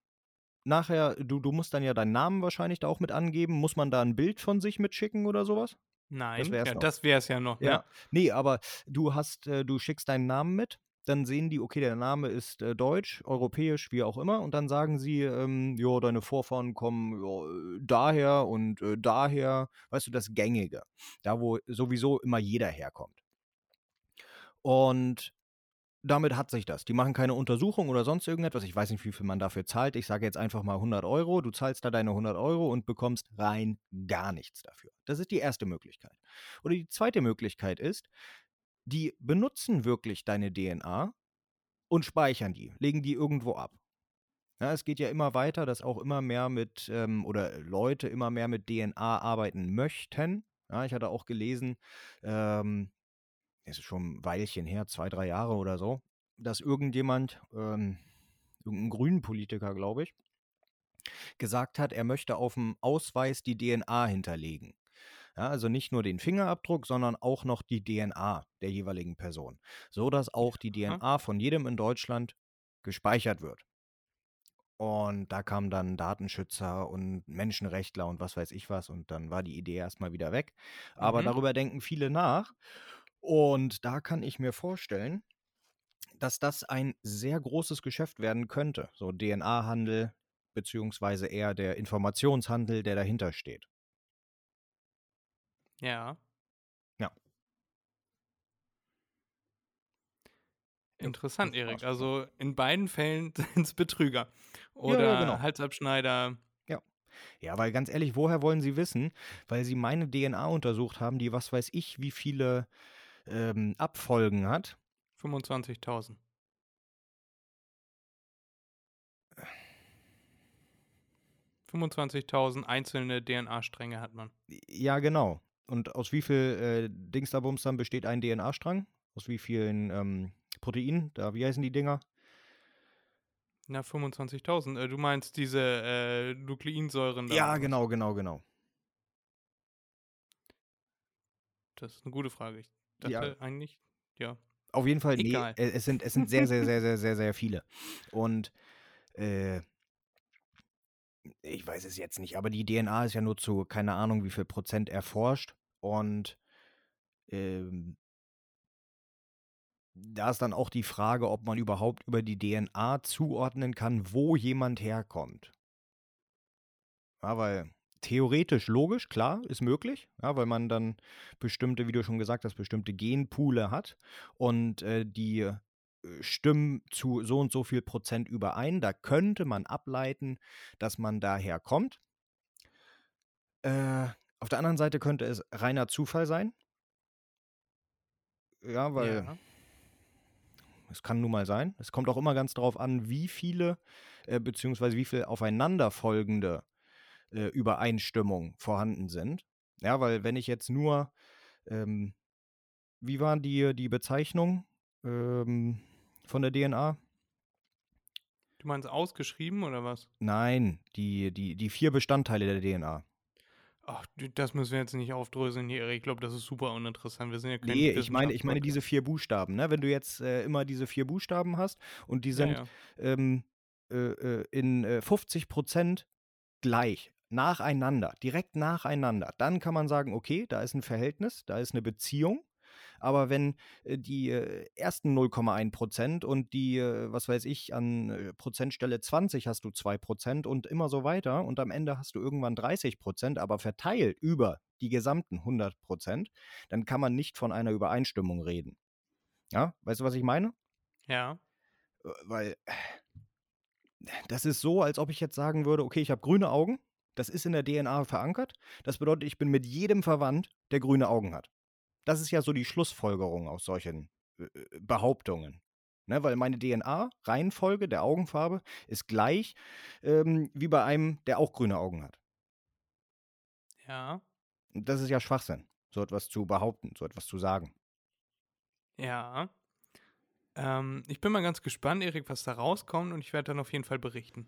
Nachher, du, du musst dann ja deinen Namen wahrscheinlich da auch mit angeben. Muss man da ein Bild von sich mitschicken oder sowas? Nein, ja, noch. das wäre es ja noch. Ja. Ja. Nee, aber du hast, äh, du schickst deinen Namen mit, dann sehen die, okay, der Name ist äh, deutsch, europäisch, wie auch immer, und dann sagen sie, ähm, ja, deine Vorfahren kommen ja, äh, daher und äh, daher, weißt du, das Gängige, da wo sowieso immer jeder herkommt. Und damit hat sich das. Die machen keine Untersuchung oder sonst irgendetwas. Ich weiß nicht, wie viel man dafür zahlt. Ich sage jetzt einfach mal 100 Euro. Du zahlst da deine 100 Euro und bekommst rein gar nichts dafür. Das ist die erste Möglichkeit. Oder die zweite Möglichkeit ist, die benutzen wirklich deine DNA und speichern die, legen die irgendwo ab. Ja, es geht ja immer weiter, dass auch immer mehr mit, ähm, oder Leute immer mehr mit DNA arbeiten möchten. Ja, ich hatte auch gelesen, ähm, es ist schon ein Weilchen her, zwei, drei Jahre oder so, dass irgendjemand, ähm, irgendein grünen Politiker, glaube ich, gesagt hat, er möchte auf dem Ausweis die DNA hinterlegen. Ja, also nicht nur den Fingerabdruck, sondern auch noch die DNA der jeweiligen Person, so dass auch die. DNA von jedem in Deutschland gespeichert wird. Und da kamen dann Datenschützer und Menschenrechtler und was weiß ich was und dann war die Idee erstmal wieder weg. Aber Mhm. darüber denken viele nach. Und da kann ich mir vorstellen, dass das ein sehr großes Geschäft werden könnte. So DNA-Handel, beziehungsweise eher der Informationshandel, der dahinter steht. Ja. Ja. Interessant. Erik. Also in beiden Fällen [laughs] sind es Betrüger. Oder genau. Halsabschneider. Ja, weil ganz ehrlich, woher wollen sie wissen? Weil sie meine DNA untersucht haben, die was weiß ich, wie viele ähm, Abfolgen hat. 25.000. ...25.000 einzelne DNA-Stränge hat man. Ja, genau. Und aus wie viel äh, Dingsterbums dann besteht ein DNA-Strang? Aus wie vielen ähm, Proteinen? Da, wie heißen die Dinger? Na, 25.000. Äh, du meinst diese äh, Nukleinsäuren da? Ja, genau, genau, genau. Das ist eine gute Frage. Ich Ja. dachte eigentlich, ja. Auf jeden Fall, nee, Egal. äh, es sind, es sind sehr, sehr, sehr, sehr, sehr, sehr viele. Und äh, ich weiß es jetzt nicht, aber die DNA ist ja nur zu, keine Ahnung, wie viel Prozent erforscht. Und ähm, da ist dann auch die Frage, ob man überhaupt über die DNA zuordnen kann, wo jemand herkommt. Ja, weil theoretisch logisch, klar, ist möglich, ja, weil man dann bestimmte, wie du schon gesagt hast, bestimmte Genpoole hat und äh, die stimmen zu so und so viel Prozent überein. Da könnte man ableiten, dass man daher kommt. Äh, auf der anderen Seite könnte es reiner Zufall sein. Ja, weil ja. es kann nun mal sein. Es kommt auch immer ganz darauf an, wie viele, äh, beziehungsweise wie viele aufeinanderfolgende äh, Übereinstimmungen vorhanden sind. Ja, weil wenn ich jetzt nur, ähm, wie war die, die Bezeichnung ähm, von der DNA? Du meinst ausgeschrieben oder was? Nein, die, die, die vier Bestandteile der DNA. Ach, das müssen wir jetzt nicht aufdröseln hier, Erik. Ich glaube, das ist super uninteressant. Wir sind ja kein Nee, ich meine, ich meine diese vier Buchstaben, ne? Wenn du jetzt äh, immer diese vier Buchstaben hast und die Ja, sind ja. ähm, äh, äh, in äh, 50 Prozent gleich, nacheinander, direkt nacheinander, dann kann man sagen, okay, da ist ein Verhältnis, da ist eine Beziehung. Aber wenn äh, die äh, ersten 0,1 Prozent und die, äh, was weiß ich, an Prozentstelle 20 hast du 2 Prozent und immer so weiter und am Ende hast du irgendwann 30 Prozent, aber verteilt über die gesamten 100 Prozent, dann kann man nicht von einer Übereinstimmung reden. Ja, weißt du, was ich meine? Ja. Weil das ist so, als ob ich jetzt sagen würde, okay, ich habe grüne Augen, das ist in der DNA verankert, das bedeutet, ich bin mit jedem verwandt, der grüne Augen hat. Das ist ja so die Schlussfolgerung aus solchen äh, äh, Behauptungen. Ne, weil meine DNA-Reihenfolge der Augenfarbe ist gleich ähm, wie bei einem, der auch grüne Augen hat. Ja. Das ist ja Schwachsinn, so etwas zu behaupten, so etwas zu sagen. Ja. Ähm, ich bin mal ganz gespannt, Erik, was da rauskommt und ich werde dann auf jeden Fall berichten.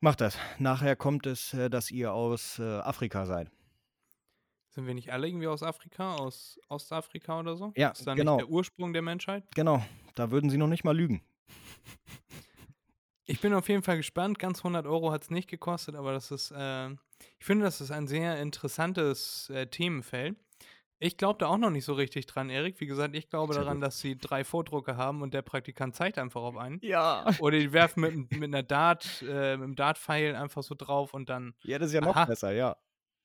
Macht das. Nachher kommt es, äh, dass ihr aus äh, Afrika seid. Sind wir nicht alle irgendwie aus Afrika, aus Ostafrika oder so? Ja, Ist da genau. nicht der Ursprung der Menschheit? Genau, da würden sie noch nicht mal lügen. Ich bin auf jeden Fall gespannt. Ganz 100 Euro hat es nicht gekostet, aber das ist, äh, ich finde, das ist ein sehr interessantes äh, Themenfeld. Ich glaube da auch noch nicht so richtig dran, Erik. Wie gesagt, ich glaube daran, gut. dass sie drei Vordrucke haben und der Praktikant zeigt einfach auf einen. Ja. Oder die werfen mit, mit einer Dart, äh, mit einem Dart-Pfeil einfach so drauf und dann, Ja, das ist ja noch Aha. besser, ja.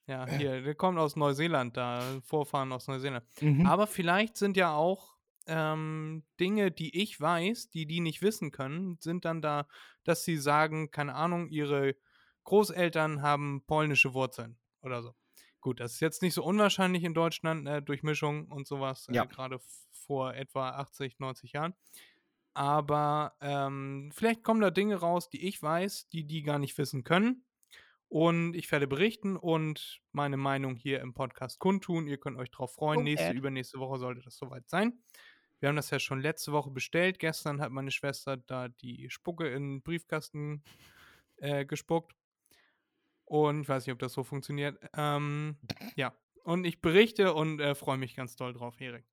Ja, hier, der kommt aus Neuseeland, da, Vorfahren aus Neuseeland. Mhm. Aber vielleicht sind ja auch ähm, Dinge, die ich weiß, die die nicht wissen können, sind dann da, dass sie sagen, keine Ahnung, ihre Großeltern haben polnische Wurzeln oder so. Gut, das ist jetzt nicht so unwahrscheinlich in Deutschland, äh, Durchmischung und sowas, Ja. äh, gerade f- vor etwa 80, 90 Jahren. Aber ähm, vielleicht kommen da Dinge raus, die ich weiß, die die gar nicht wissen können. Und ich werde berichten und meine Meinung hier im Podcast kundtun. Ihr könnt euch drauf freuen. Punkt, Nächste, Ed. übernächste Woche sollte das soweit sein. Wir haben das ja schon letzte Woche bestellt. Gestern hat meine Schwester da die Spucke in den Briefkasten äh, gespuckt. Und ich weiß nicht, ob das so funktioniert. Ähm, ja, und ich berichte und äh, freue mich ganz doll drauf, Erik.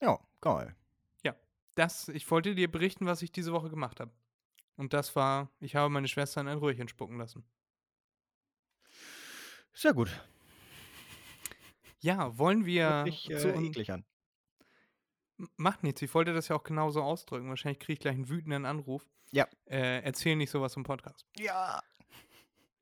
Ja, geil. Das, ich wollte dir berichten, was ich diese Woche gemacht habe. Und das war, ich habe meine Schwester in ein Röhrchen spucken lassen. Sehr gut. Ja, wollen wir zu äh, un- eklig an. Macht nichts, ich wollte das ja auch genauso ausdrücken. Wahrscheinlich kriege ich gleich einen wütenden Anruf. Ja. Äh, erzähl nicht sowas im Podcast. Ja.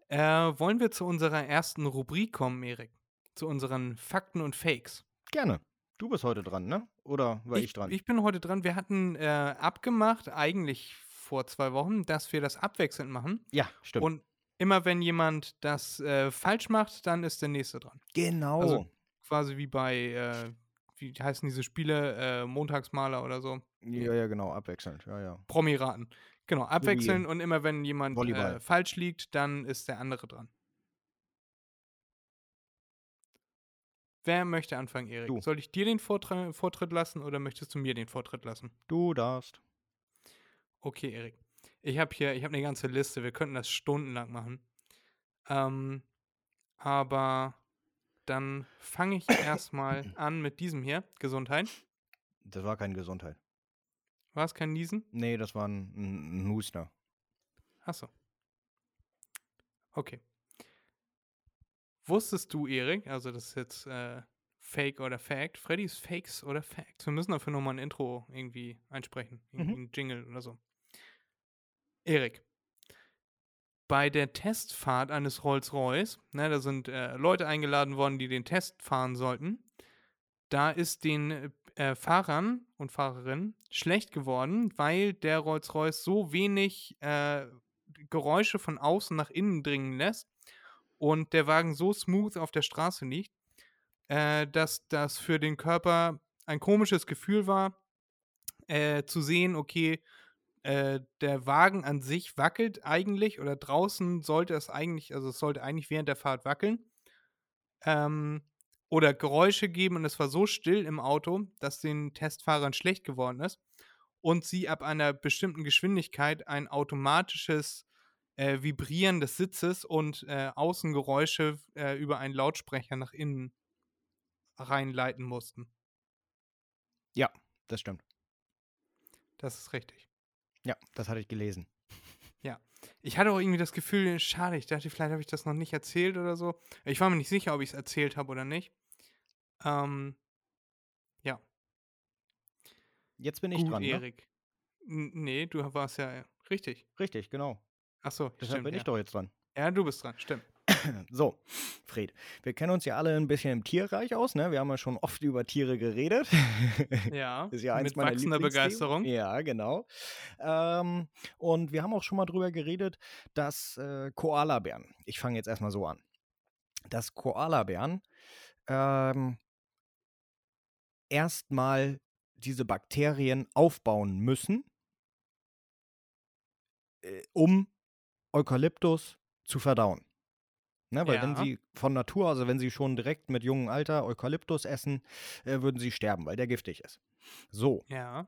Äh, wollen wir zu unserer ersten Rubrik kommen, Erik? Zu unseren Fakten und Fakes. Gerne. Du bist heute dran, ne? Oder war ich, dran? Ich bin heute dran. Wir hatten äh, abgemacht, eigentlich vor zwei Wochen, dass wir das abwechselnd machen. ja, stimmt. Und immer wenn jemand das äh, falsch macht, dann ist der nächste dran. genau. Also quasi wie bei, äh, wie heißen diese Spiele, äh, Montagsmaler oder so. ja, ja, genau, abwechselnd. Ja, ja. Promiraten. Genau, abwechseln und immer wenn jemand äh, falsch liegt, dann ist der andere dran. Wer möchte anfangen, Erik? Du. Soll ich dir den Vortritt lassen oder möchtest du mir den Vortritt lassen? Du darfst. Okay, Erik. Ich habe hier, ich habe eine ganze Liste. Wir könnten das stundenlang machen. Ähm, aber dann fange ich erstmal [coughs] an mit diesem hier. Gesundheit. Das war keine Gesundheit. War es kein Niesen? Nee, das war ein, ein, Huster. Achso. Okay. Wusstest du, Erik, also das ist jetzt äh, Fake oder Fact, Freddys Fakes oder Facts. Wir müssen dafür nochmal ein Intro irgendwie einsprechen. Irgendwie ein Jingle oder so. Erik, bei der Testfahrt eines Rolls-Royce, ne, da sind äh, Leute eingeladen worden, die den Test fahren sollten. Da ist den äh, Fahrern und Fahrerinnen schlecht geworden, weil der Rolls-Royce so wenig äh, Geräusche von außen nach innen dringen lässt und der Wagen so smooth auf der Straße liegt, äh, dass das für den Körper ein komisches Gefühl war, äh, zu sehen, okay, äh, der Wagen an sich wackelt eigentlich oder draußen sollte es eigentlich, also es sollte eigentlich während der Fahrt wackeln. Ähm, oder Geräusche geben und es war so still im Auto, dass den Testfahrern schlecht geworden ist und sie ab einer bestimmten Geschwindigkeit ein automatisches äh, Vibrieren des Sitzes und äh, Außengeräusche äh, über einen Lautsprecher nach innen reinleiten mussten. Ja, das stimmt. Das ist richtig. Ja, das hatte ich gelesen. Ich hatte auch irgendwie das Gefühl, schade, ich dachte, vielleicht habe ich das noch nicht erzählt oder so. Ich war mir nicht sicher, ob ich es erzählt habe oder nicht. Ähm, ja. Jetzt bin ich Gut, dran. Ne? Erik. N- Nee, du warst ja richtig. Richtig, genau. Achso, Deshalb stimmt. bin ja. ich doch jetzt dran. ja, du bist dran, stimmt. So, Fred, wir kennen uns ja alle ein bisschen im Tierreich aus, ne? Wir haben ja schon oft über Tiere geredet. [laughs] Ja, Ist ja eins mit wachsender. Begeisterung. Ja, genau. Ähm, und wir haben auch schon mal drüber geredet, dass äh, Koalabären, ich fange jetzt erstmal so an, dass Koalabären ähm, erstmal diese Bakterien aufbauen müssen, äh, um Eukalyptus zu verdauen. Ne, weil wenn Ja. sie von Natur, also wenn sie schon direkt mit jungem Alter Eukalyptus essen, äh, würden sie sterben, weil der giftig ist. So, Ja.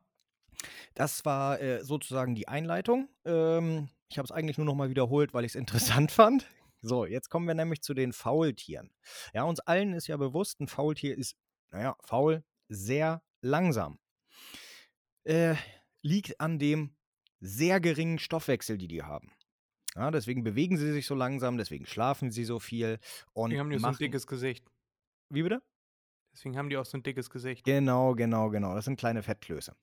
das war äh, sozusagen die Einleitung. Ähm, ich habe es eigentlich nur noch mal wiederholt, weil ich es [laughs] interessant fand. So, jetzt kommen wir nämlich zu den Faultieren. Ja, uns allen ist ja bewusst, ein Faultier ist, naja, faul, sehr langsam. Äh, liegt an dem sehr geringen Stoffwechsel, die die haben. Ja, deswegen bewegen sie sich so langsam, deswegen schlafen sie so viel und Die haben die so ein dickes Gesicht. Wie bitte? Deswegen haben die auch so ein dickes Gesicht. Genau, genau, genau. Das sind kleine Fettklöße.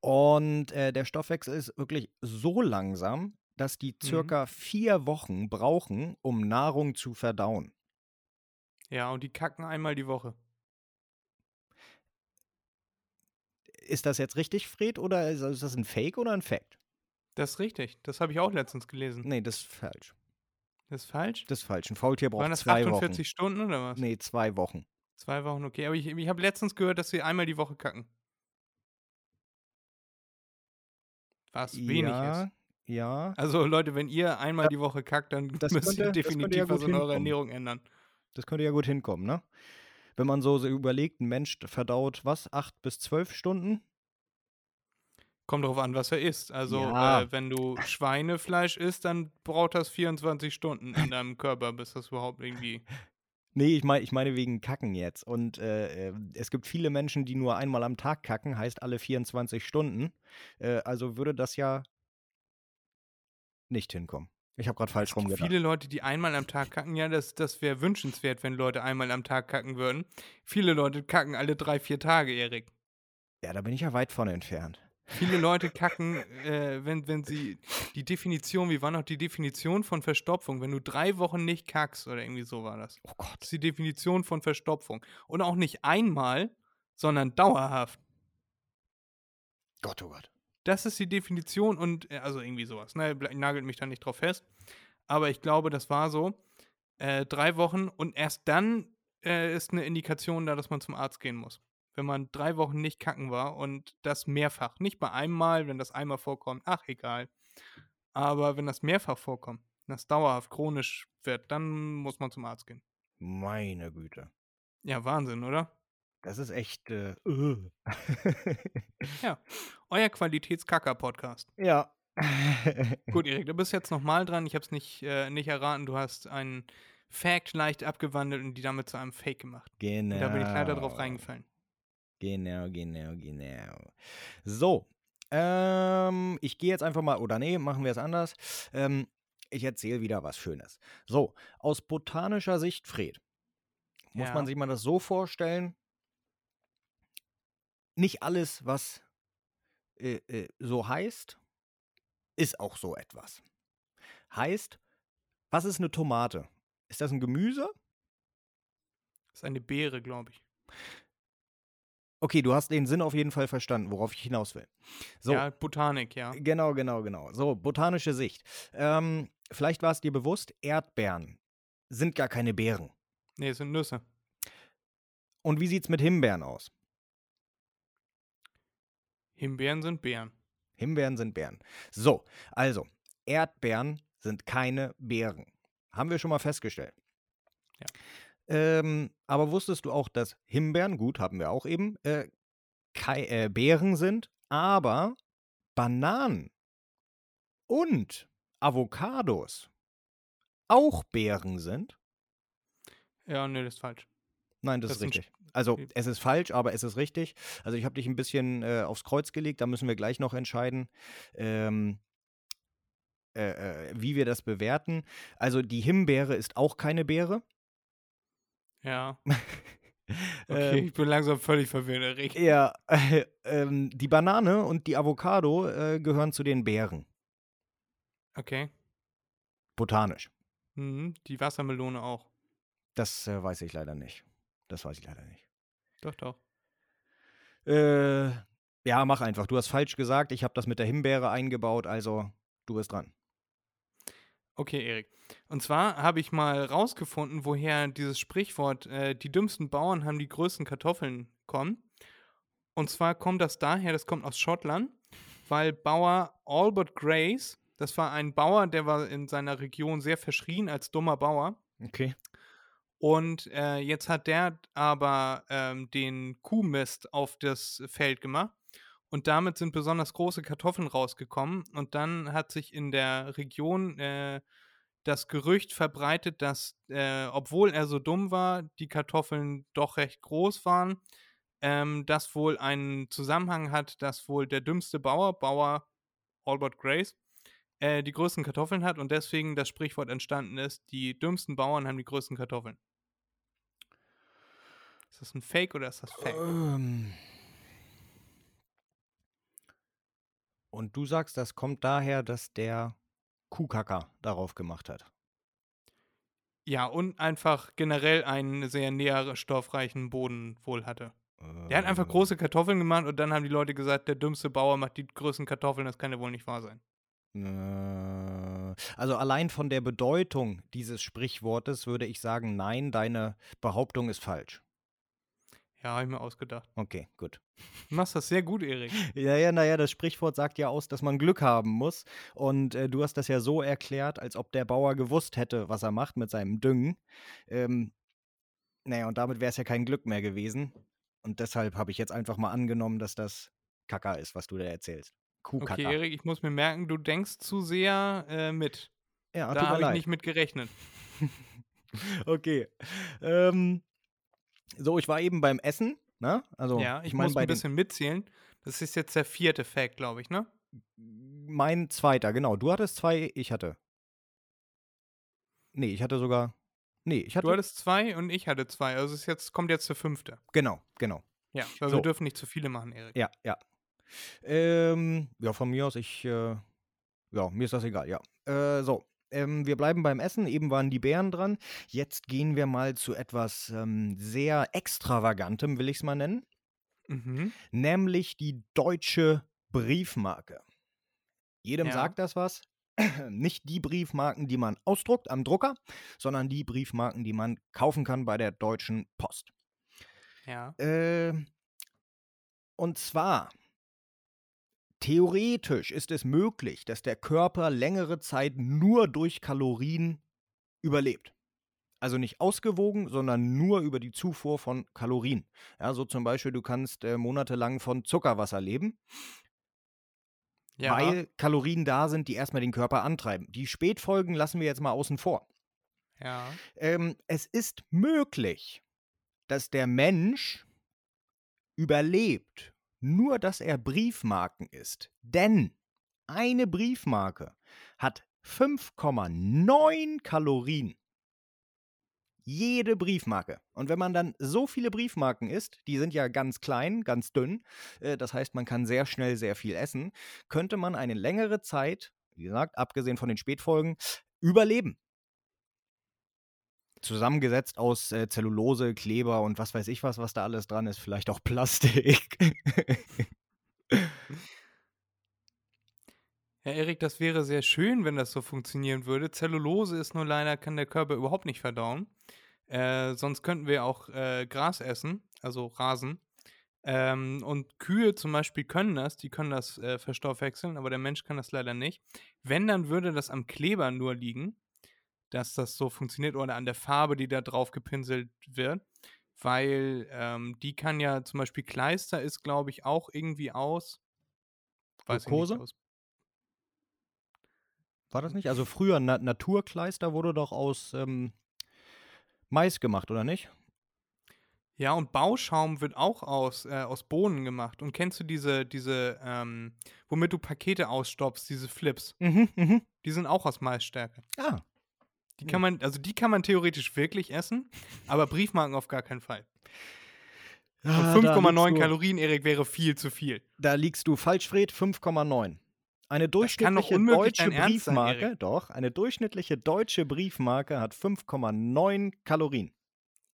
Und äh, der Stoffwechsel ist wirklich so langsam, dass die Mhm. circa vier Wochen brauchen, um Nahrung zu verdauen. Ja, und die kacken einmal die Woche. Ist das jetzt richtig, Fred, oder ist ist das ein Fake oder ein Fact? Das ist richtig. Das habe ich auch letztens gelesen. Nee, das ist falsch. Das ist falsch? Das ist falsch. Ein Faultier braucht Waren das zwei 48 Wochen. Stunden oder was? Nee, zwei Wochen. Zwei Wochen, okay. Aber ich, ich habe letztens gehört, dass sie einmal die Woche kacken. Was wenig ja, ist. ja. Also Leute, wenn ihr einmal die Woche kackt, dann Das [laughs] müsst ihr könnte- ja definitiv was gut in eurer. Ernährung ändern. Das könnte ja gut hinkommen, ne? Wenn man so, so überlegt, ein Mensch verdaut was? Acht bis zwölf Stunden? Kommt drauf an, was er isst. Also, Ja. äh, wenn du Schweinefleisch isst, dann braucht das 24 Stunden in deinem Körper, bis das überhaupt irgendwie. [laughs] Nee, ich meine ich meine wegen Kacken jetzt. Und äh, äh, es gibt viele Menschen, die nur einmal am Tag kacken, heißt alle 24 Stunden. Äh, also würde das ja nicht hinkommen. Ich habe gerade falsch rumgedacht. Viele Leute, die einmal am Tag kacken, ja, das, das wäre wünschenswert, wenn Leute einmal am Tag kacken würden. Viele Leute kacken alle drei, vier Tage, Erik. Ja, da bin ich ja weit von entfernt. Viele Leute kacken, äh, wenn, wenn sie die Definition, wie war noch die Definition von Verstopfung? Wenn du drei Wochen nicht kackst oder irgendwie so war das. Oh Gott. Das ist die Definition von Verstopfung. Und auch nicht einmal, sondern dauerhaft. Gott, oh Gott. Das ist die Definition und, äh, also irgendwie sowas, ne? Nagelt mich da nicht drauf fest. Aber ich glaube, das war so. Äh, drei Wochen und erst dann äh, ist eine Indikation da, dass man zum Arzt gehen muss. Wenn man drei Wochen nicht kacken war und das mehrfach. Nicht bei einem Mal, wenn das einmal vorkommt, ach egal. Aber wenn das mehrfach vorkommt, wenn das dauerhaft chronisch wird, dann muss man zum Arzt gehen. Meine Güte. Ja, Wahnsinn, oder? Das ist echt. Äh, uh. [laughs] Euer Qualitätskacker-Podcast. ja. Gut, [laughs] Erik, du bist jetzt nochmal dran. Ich habe es nicht, äh, nicht erraten. Du hast einen Fact leicht abgewandelt und die damit zu einem Fake gemacht. Genau. Und da bin ich leider drauf reingefallen. Genau, genau, genau. So, ähm, ich gehe jetzt einfach mal, oder nee, machen wir es anders. Ähm, ich erzähle wieder was Schönes. So, aus botanischer Sicht, Fred, muss Ja. man sich mal das so vorstellen, nicht alles, was äh, äh, so heißt, ist auch so etwas. Heißt, was ist eine Tomate? Ist das ein Gemüse? Das ist eine Beere, glaube ich. Okay, du hast den Sinn auf jeden Fall verstanden, worauf ich hinaus will. So, Ja, Botanik, ja. Genau, genau, genau. So, botanische Sicht. Ähm, vielleicht war es dir bewusst, Erdbeeren sind gar keine Beeren. Nee, es sind Nüsse. Und wie sieht's mit Himbeeren aus? Himbeeren sind Beeren. Himbeeren sind Beeren. So, also, Erdbeeren sind keine Beeren. Haben wir schon mal festgestellt. Ja. Ähm, aber wusstest du auch, dass Himbeeren, gut, haben wir auch eben, äh, kei äh, Beeren sind, aber Bananen und Avocados auch Beeren sind? Ja, nee, das ist falsch. Nein, das, Das ist richtig. Also es ist falsch, aber es ist richtig. Also ich habe dich ein bisschen äh, aufs Kreuz gelegt, da müssen wir gleich noch entscheiden, ähm, äh, äh, wie wir das bewerten. Also die Himbeere ist auch keine Beere. Ja. [laughs] Okay, Ähm, ich bin langsam völlig verwirrt, Erik. ja, äh, [laughs] ähm, die Banane und die Avocado äh, gehören zu den Beeren, Okay. botanisch. Mhm, die Wassermelone auch. Das äh, weiß ich leider nicht. Das weiß ich leider nicht. Doch, doch. Äh, ja, mach einfach. Du hast falsch gesagt. Ich habe das mit der Himbeere eingebaut, also du bist dran. Okay, Erik. Und zwar habe ich mal rausgefunden, woher dieses Sprichwort, äh, die dümmsten Bauern haben die größten Kartoffeln, kommt. Und zwar kommt das daher, das kommt aus Schottland, weil Bauer Albert Grace, das war ein Bauer, der war in seiner Region sehr verschrien als dummer Bauer. Okay. Und äh, jetzt hat der aber ähm, den Kuhmist auf das Feld gemacht. Und damit sind besonders große Kartoffeln rausgekommen. Und dann hat sich in der Region äh, das Gerücht verbreitet, dass, äh, obwohl er so dumm war, die Kartoffeln doch recht groß waren. Ähm, das wohl einen Zusammenhang hat, dass wohl der dümmste Bauer, Bauer Albert Grace, äh, die größten Kartoffeln hat und deswegen das Sprichwort entstanden ist, die dümmsten Bauern haben die größten Kartoffeln. Ist das ein Fake oder ist das Fake? Ähm. Und du sagst, das kommt daher, dass der Kuhkacker darauf gemacht hat. Ja, und einfach generell einen sehr nährstoffreichen Boden wohl hatte. Der hat einfach Ähm, große Kartoffeln gemacht und dann haben die Leute gesagt, der dümmste Bauer macht die größten Kartoffeln, das kann ja wohl nicht wahr sein. Äh, also allein von der Bedeutung dieses Sprichwortes würde ich sagen, nein, deine Behauptung ist falsch. Ja, habe ich mir ausgedacht. Okay, gut. Du machst das sehr gut, Erik. [laughs] Ja, ja, naja, das Sprichwort sagt ja aus, dass man Glück haben muss. Und äh, du hast das ja so erklärt, als ob der Bauer gewusst hätte, was er macht mit seinem Düngen. Ähm, naja, und damit wäre es ja kein Glück mehr gewesen. Und deshalb habe ich jetzt einfach mal angenommen, dass das Kacker ist, was du da erzählst. Kuhkacker. Okay, Erik, ich muss mir merken, du denkst zu sehr äh, mit. ja, da habe ich nicht mit gerechnet. [laughs] Okay. Ähm, so, ich war eben beim Essen. Ne? Also, ja, ich, ich meine, muss ein bisschen mitzählen. Das ist jetzt der vierte Fact, glaube ich, ne? mein zweiter, genau. Du hattest zwei, ich hatte. Nee, ich hatte sogar. Nee, ich hatte. Du hattest zwei und ich hatte zwei. Also es jetzt, kommt jetzt der fünfte. genau, genau. Ja, weil So. wir dürfen nicht zu viele machen, Erik. Ja, ja. Ähm, ja, von mir aus, ich, äh, ja, mir ist das egal, ja. Äh, so, ähm, wir bleiben beim Essen. Eben waren die Bären dran. Jetzt gehen wir mal zu etwas ähm, sehr extravagantem, will ich es mal nennen. Mhm. Nämlich die deutsche Briefmarke. Jedem Ja. sagt das was. [clears throat] Nicht die Briefmarken, die man ausdruckt am Drucker, sondern die Briefmarken, die man kaufen kann bei der Deutschen Post. Ja. Äh, und zwar, theoretisch ist es möglich, dass der Körper längere Zeit nur durch Kalorien überlebt. Also nicht ausgewogen, sondern nur über die Zufuhr von Kalorien. Ja, so zum Beispiel, du kannst äh, monatelang von Zuckerwasser leben, Ja. weil Kalorien da sind, die erstmal den Körper antreiben. Die Spätfolgen lassen wir jetzt mal außen vor. ja. Ähm, es ist möglich, dass der Mensch überlebt, nur dass er Briefmarken ist. Denn eine Briefmarke hat 5,9 Kalorien. Jede Briefmarke. Und wenn man dann so viele Briefmarken isst, die sind ja ganz klein, ganz dünn, äh, das heißt, man kann sehr schnell sehr viel essen, könnte man eine längere Zeit, wie gesagt, abgesehen von den Spätfolgen, überleben zusammengesetzt aus äh, Zellulose, Kleber und was weiß ich was, was da alles dran ist. Vielleicht auch Plastik. [laughs] Ja, Erik, das wäre sehr schön, wenn das so funktionieren würde. Zellulose ist nur leider, kann der Körper überhaupt nicht verdauen. Äh, sonst könnten wir auch äh, Gras essen, also Rasen. Ähm, und Kühe zum Beispiel können das, die können das äh, verstoffwechseln, aber der Mensch kann das leider nicht. Wenn, dann würde das am Kleber nur liegen, dass das so funktioniert oder an der Farbe, die da drauf gepinselt wird. Weil ähm, die kann ja zum Beispiel Kleister ist, glaube ich, auch irgendwie aus. Weiß nicht, aus War das nicht? Also früher Na Naturkleister wurde doch aus ähm, Mais gemacht, oder nicht? Ja, und Bauschaum wird auch aus, äh, aus Bohnen gemacht. Und kennst du diese, diese, ähm, womit du Pakete ausstopfst, diese Flips? Mhm, mhm. Die sind auch aus Maisstärke. Ah, Die kann man, also die kann man theoretisch wirklich essen, aber Briefmarken auf gar keinen Fall. Und Ah, da 5,9 liegst du- Kalorien, Erik, wäre viel zu viel. Da liegst du falsch, Fred, 5,9. Eine durchschnittliche deutsche sein, Briefmarke, Erik. doch, eine durchschnittliche deutsche Briefmarke hat 5,9 Kalorien.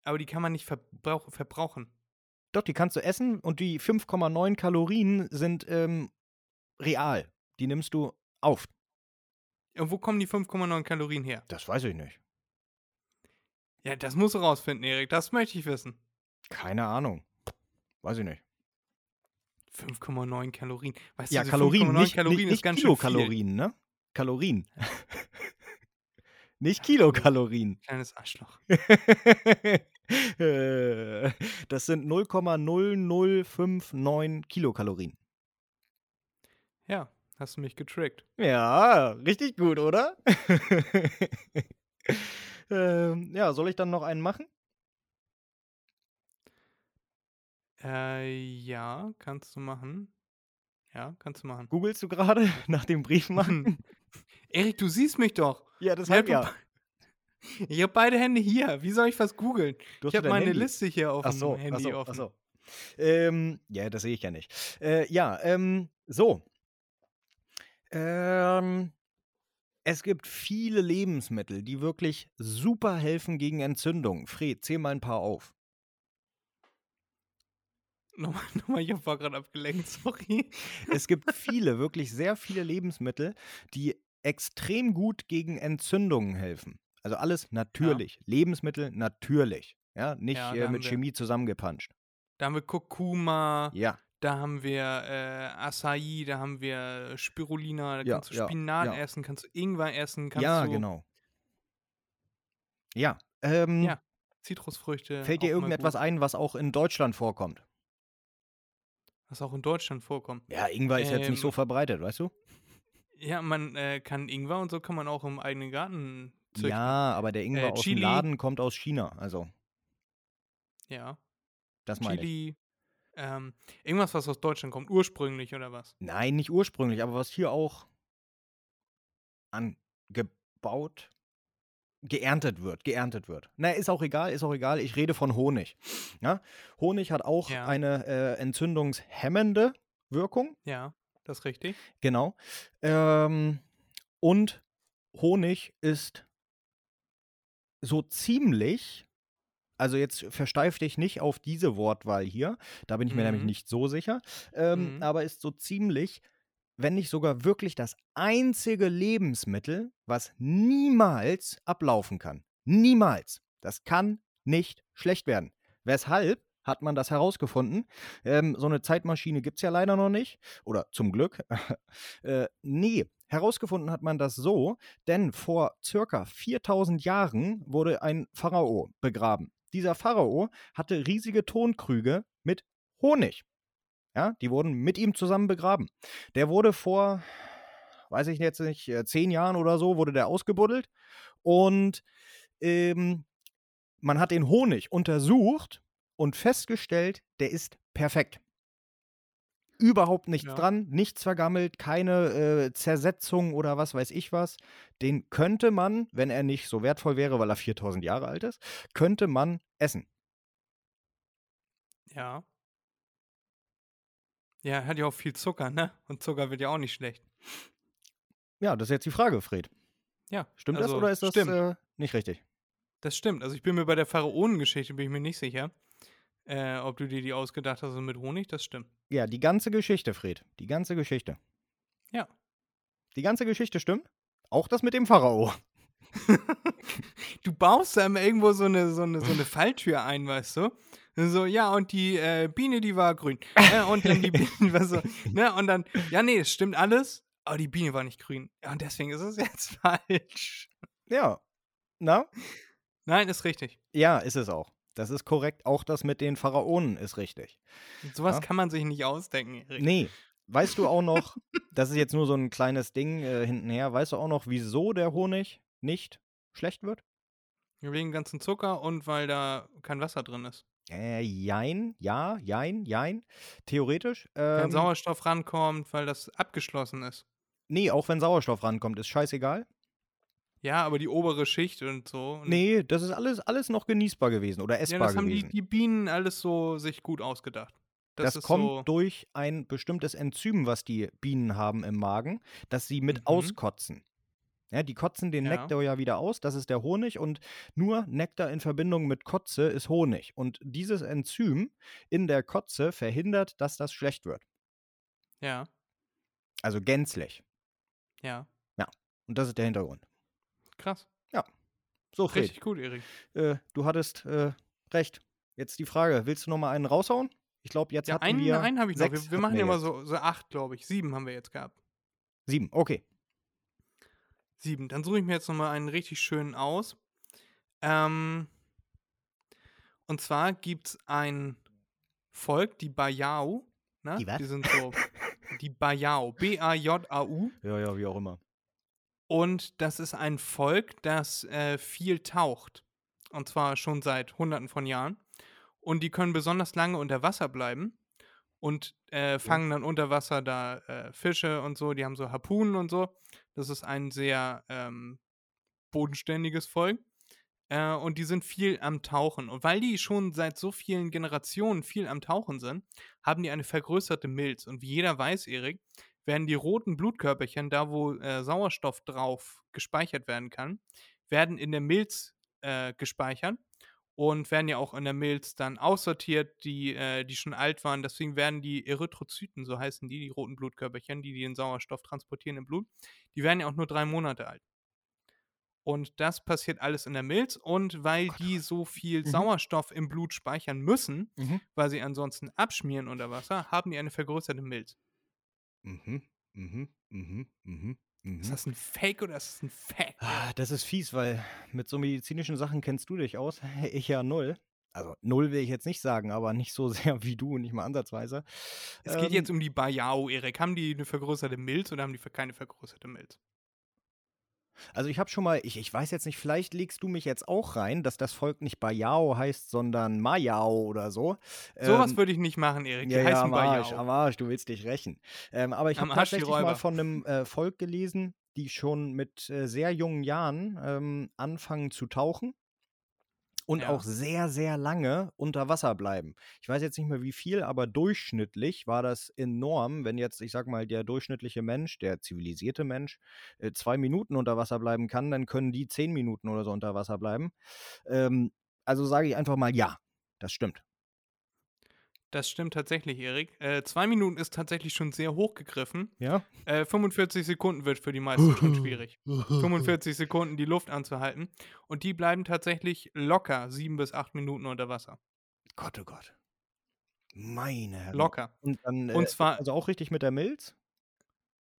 Aber die kann man nicht verbrauch, verbrauchen. Doch, die kannst du essen und die 5,9 Kalorien sind ähm, real. Die nimmst du auf. Und wo kommen die 5,9 Kalorien her? Das weiß ich nicht. Ja, das musst du rausfinden, Erik. Das möchte ich wissen. Keine Ahnung. Weiß ich nicht. 5,9 Kalorien. Weißt Ja, du, Kalorien, 5,9 nicht, Kalorien nicht, ist nicht ganz schön viel. Kilokalorien, ne? Kalorien. [laughs] nicht Kilokalorien. Kleines Arschloch. [laughs] Äh, das sind 0,0059 Kilokalorien. Hast du mich getrickt. Ja, richtig gut, oder? [laughs] ähm, ja, soll ich dann noch einen machen? Äh, ja, kannst du machen. Ja, kannst du machen. Googlest du gerade [laughs] nach dem Briefmarken? [laughs] Erik, du siehst mich doch. ja, deshalb Ja, ja. Ich habe beide Hände hier. Wie soll ich was googeln? Ich habe meine Handy. Liste hier auf Ach dem Handy ach so, offen. ach so. Ähm, ja, das sehe ich ja nicht. Äh, ja, ähm, so. Ähm, es gibt viele Lebensmittel, die wirklich super helfen gegen Entzündung. Fred, zähl mal ein paar auf. Nochmal, [laughs] nochmal, ich war gerade abgelenkt, [laughs] sorry. Es gibt viele, wirklich sehr viele Lebensmittel, die extrem gut gegen Entzündungen helfen. Also alles natürlich. Lebensmittel natürlich. Ja, nicht Ja, äh, mit Chemie zusammengepanscht. Da haben wir Kurkuma, Ja, da haben wir äh, Acai, da haben wir Spirulina, da Ja, kannst du ja, Spinat ja. essen, kannst du Ingwer essen, kannst ja, du genau. Ja, ähm, Ja, Zitrusfrüchte. fällt dir irgendetwas ein, was auch in Deutschland vorkommt? Was auch in Deutschland vorkommt. Ja, Ingwer ist jetzt nicht so Ähm, verbreitet, weißt du? Ja, man äh, kann Ingwer und so kann man auch im eigenen Garten züchten. Ja, aber der Ingwer Äh, aus Chili. dem Laden kommt aus China. Also, Ja. das meine ich. Ähm, irgendwas, was aus Deutschland kommt, ursprünglich oder was? Nein, nicht ursprünglich, aber was hier auch angebaut, geerntet wird, geerntet wird. Na, ist auch egal, ist auch egal. Ich rede von Honig. Ja? Honig hat auch Ja. eine äh, entzündungshemmende Wirkung, Ja, das ist richtig. genau. Ähm, und Honig ist so ziemlich, also jetzt versteif dich nicht auf diese Wortwahl hier, da bin ich mir nämlich Mhm. nicht so sicher, ähm, Mhm. aber ist so ziemlich, wenn nicht sogar wirklich das einzige Lebensmittel, was niemals ablaufen kann. Niemals. Das kann nicht schlecht werden. Weshalb hat man das herausgefunden? Ähm, so eine Zeitmaschine gibt es ja leider noch nicht. Oder zum Glück. [laughs] äh, nee, herausgefunden hat man das so, denn vor circa 4000 Jahren wurde ein Pharao begraben. Dieser Pharao hatte riesige Tonkrüge mit Honig. Ja, die wurden mit ihm zusammen begraben. Der wurde vor, weiß ich jetzt nicht, äh, zehn Jahren oder so, wurde der ausgebuddelt. Und ähm, man hat den Honig untersucht und festgestellt, der ist perfekt. Überhaupt nichts Ja. dran, nichts vergammelt, keine äh, Zersetzung oder was weiß ich was. Den könnte man, wenn er nicht so wertvoll wäre, weil er 4000 Jahre alt ist, könnte man essen. Ja. Ja, hat ja auch viel Zucker, ne? Und Zucker wird ja auch nicht schlecht. Ja, das ist jetzt die Frage, Fred. Ja. Stimmt das also, oder ist das äh, nicht richtig? Das stimmt. Also ich bin mir bei der Pharaonengeschichte bin ich mir nicht sicher, äh, ob du dir die ausgedacht hast mit Honig. Das stimmt. Ja, die ganze Geschichte, Fred. Die ganze Geschichte. Ja. Die ganze Geschichte stimmt? Auch das mit dem Pharao. Du baust da immer irgendwo so eine, so eine, so eine Falltür ein, weißt du? So, ja, und die äh, Biene, die war grün. äh, und dann die Biene war so, ne? Und dann, ja, nee, es stimmt alles, aber die Biene war nicht grün. Ja, und deswegen ist es jetzt [laughs] falsch. Ja. Na? Nein, ist richtig. Ja, ist es auch. Das ist korrekt. Auch das mit den Pharaonen ist richtig. Sowas Ja. kann man sich nicht ausdenken, Erik. Nee. weißt du auch noch, [laughs] das ist jetzt nur so ein kleines Ding äh, hintenher, weißt du auch noch, wieso der Honig nicht schlecht wird? Wegen ganzen Zucker und weil da kein Wasser drin ist. Äh, jein, ja, jein, jein. Theoretisch. Ähm, Sauerstoff rankommt, weil das abgeschlossen ist. nee, auch wenn Sauerstoff rankommt, ist scheißegal. Ja, aber die obere Schicht und so. Und Nee, das ist alles, alles noch genießbar gewesen oder ja, essbar das haben die, gewesen. die Bienen alles so sich gut ausgedacht. Das, Das, kommt so. durch ein bestimmtes Enzym, was die Bienen haben im Magen, das sie mit Mhm. auskotzen. Ja, die kotzen den Ja. Nektar ja wieder aus, das ist der Honig und nur Nektar in Verbindung mit Kotze ist Honig. Und dieses Enzym in der Kotze verhindert, dass das schlecht wird. Ja, Also gänzlich. ja. Und das ist der Hintergrund. Krass. So, Fred, Richtig gut, Erik. äh, du hattest äh, recht. Jetzt die Frage, willst du noch mal einen raushauen? Ich glaube, jetzt Ja, hatten einen, wir einen habe ich noch. Wir, wir machen ja wir immer so, so acht, glaube ich. Sieben haben wir jetzt gehabt. Sieben, okay. Sieben. Dann suche ich mir jetzt nochmal einen richtig schönen aus. Ähm, und zwar gibt es ein Volk, die Bayau. Ne? Die was? Die sind so. die Bayau. B-A-J-A-U. Ja, ja, wie auch immer. Und das ist ein Volk, das äh, viel taucht. Und zwar schon seit Hunderten von Jahren. Und die können besonders lange unter Wasser bleiben und äh, fangen dann unter Wasser da äh, Fische und so. Die haben so Harpunen und so. Das ist ein sehr ähm, bodenständiges Volk. Äh, und die sind viel am Tauchen. Und weil die schon seit so vielen Generationen viel am Tauchen sind, haben die eine vergrößerte Milz. Und wie jeder weiß, Erik, werden die roten Blutkörperchen, da wo äh, Sauerstoff drauf gespeichert werden kann, werden in der Milz äh, gespeichert und werden ja auch in der Milz dann aussortiert, die, äh, die schon alt waren. Deswegen werden die Erythrozyten, so heißen die, die roten Blutkörperchen, die, die den Sauerstoff transportieren im Blut, die werden ja auch nur drei Monate alt. Und das passiert alles in der Milz. Und weil die so viel Mhm. Sauerstoff im Blut speichern müssen, Mhm. weil sie ansonsten abschmieren unter Wasser, haben die eine vergrößerte Milz. Mhm, mhm, mhm, mhm, mhm. Ist das ein Fake oder ist das ein Fact? Ah, Das ist fies, weil mit so medizinischen Sachen kennst du dich aus. [laughs] Ich ja null. Also null will ich jetzt nicht sagen, aber nicht so [laughs] sehr wie du, nicht mal ansatzweise. Es geht jetzt Ähm, um die Bayao, Erik. Haben die eine vergrößerte Milz oder haben die keine vergrößerte Milz? Also ich habe schon mal, ich, ich weiß jetzt nicht, vielleicht legst du mich jetzt auch rein, dass das Volk nicht Bayao heißt, sondern Mayao oder so. Sowas Ähm, würde ich nicht machen, Erik. Die Ja, ja, heißen am Arsch, Bayao. am Arsch, du willst dich rächen. Ähm, aber ich habe tatsächlich mal von einem äh, Volk gelesen, die schon mit äh, sehr jungen Jahren ähm, anfangen zu tauchen und Ja. auch sehr, sehr lange unter Wasser bleiben. Ich weiß jetzt nicht mehr wie viel, aber durchschnittlich war das enorm, wenn jetzt, ich sag mal, der durchschnittliche Mensch, der zivilisierte Mensch, äh, zwei Minuten unter Wasser bleiben kann, dann können die zehn Minuten oder so unter Wasser bleiben. Ähm, also sage ich einfach mal ja, das stimmt. Das stimmt tatsächlich, Erik. Äh, zwei Minuten ist tatsächlich schon sehr hochgegriffen. Ja? Äh, 45 Sekunden wird für die meisten schon [laughs] schwierig. 45 Sekunden die Luft anzuhalten. Und die bleiben tatsächlich locker sieben bis acht Minuten unter Wasser. Gott, oh Gott. Meine Herren. Locker. Und dann, Und äh, zwar- also auch richtig mit der Milz?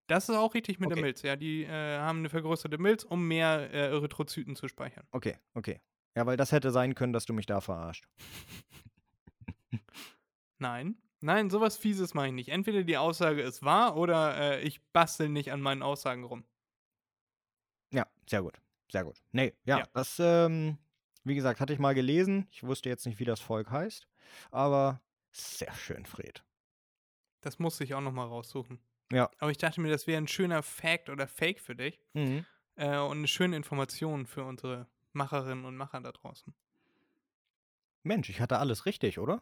Das ist auch richtig mit Okay. der Milz. Ja, die äh, haben eine vergrößerte Milz, um mehr äh, Erythrozyten zu speichern. Okay, okay. Ja, weil das hätte sein können, dass du mich da verarscht. [laughs] Nein. Nein, sowas Fieses mache ich nicht. Entweder die Aussage ist wahr oder äh, ich bastel nicht an meinen Aussagen rum. Ja, sehr gut. Sehr gut. Nee, ja, Ja. das, ähm, wie gesagt, hatte ich mal gelesen. Ich wusste jetzt nicht, wie das Volk heißt. Aber sehr schön, Fred. Das musste ich auch nochmal raussuchen. Ja. Aber ich dachte mir, das wäre ein schöner Fact oder Fake für dich Mhm. äh, und eine schöne Information für unsere Macherinnen und Macher da draußen. Mensch, ich hatte alles richtig, oder?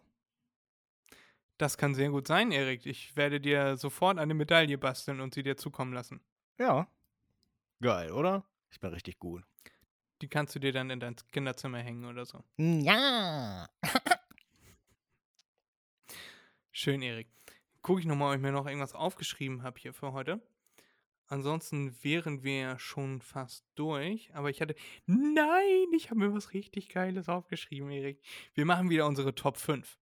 Das kann sehr gut sein, Erik. Ich werde dir sofort eine Medaille basteln und sie dir zukommen lassen. Ja. Geil, oder? Ich bin richtig gut. Die kannst du dir dann in dein Kinderzimmer hängen oder so. Ja. [laughs] Schön, Erik. Gucke ich nochmal, ob ich mir noch irgendwas aufgeschrieben habe hier für heute. Ansonsten wären wir schon fast durch. Aber ich hatte. Nein, ich habe mir was richtig Geiles aufgeschrieben, Erik. Wir machen wieder unsere Top 5.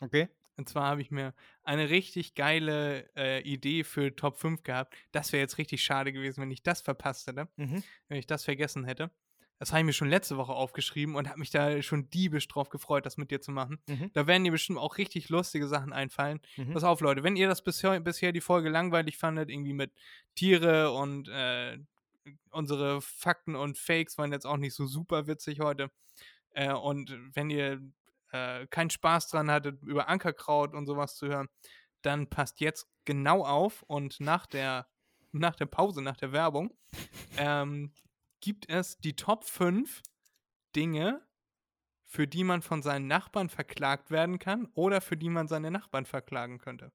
Okay. Und zwar habe ich mir eine richtig geile äh, Idee für Top 5 gehabt. Das wäre jetzt richtig schade gewesen, wenn ich das verpasst hätte, Mhm. wenn ich das vergessen hätte. Das habe ich mir schon letzte Woche aufgeschrieben und habe mich da schon diebisch drauf gefreut, das mit dir zu machen. Mhm. Da werden dir bestimmt auch richtig lustige Sachen einfallen. Mhm. Pass auf, Leute, wenn ihr das bisher, bisher die Folge langweilig fandet, irgendwie mit Tiere und äh, unsere Fakten und Fakes waren jetzt auch nicht so super witzig heute. Äh, und wenn ihr äh, keinen Spaß dran hattet, über Ankerkraut und sowas zu hören, dann passt jetzt genau auf und nach der, nach der Pause, nach der Werbung, ähm, gibt es die Top 5 Dinge, für die man von seinen Nachbarn verklagt werden kann oder für die man seine Nachbarn verklagen könnte.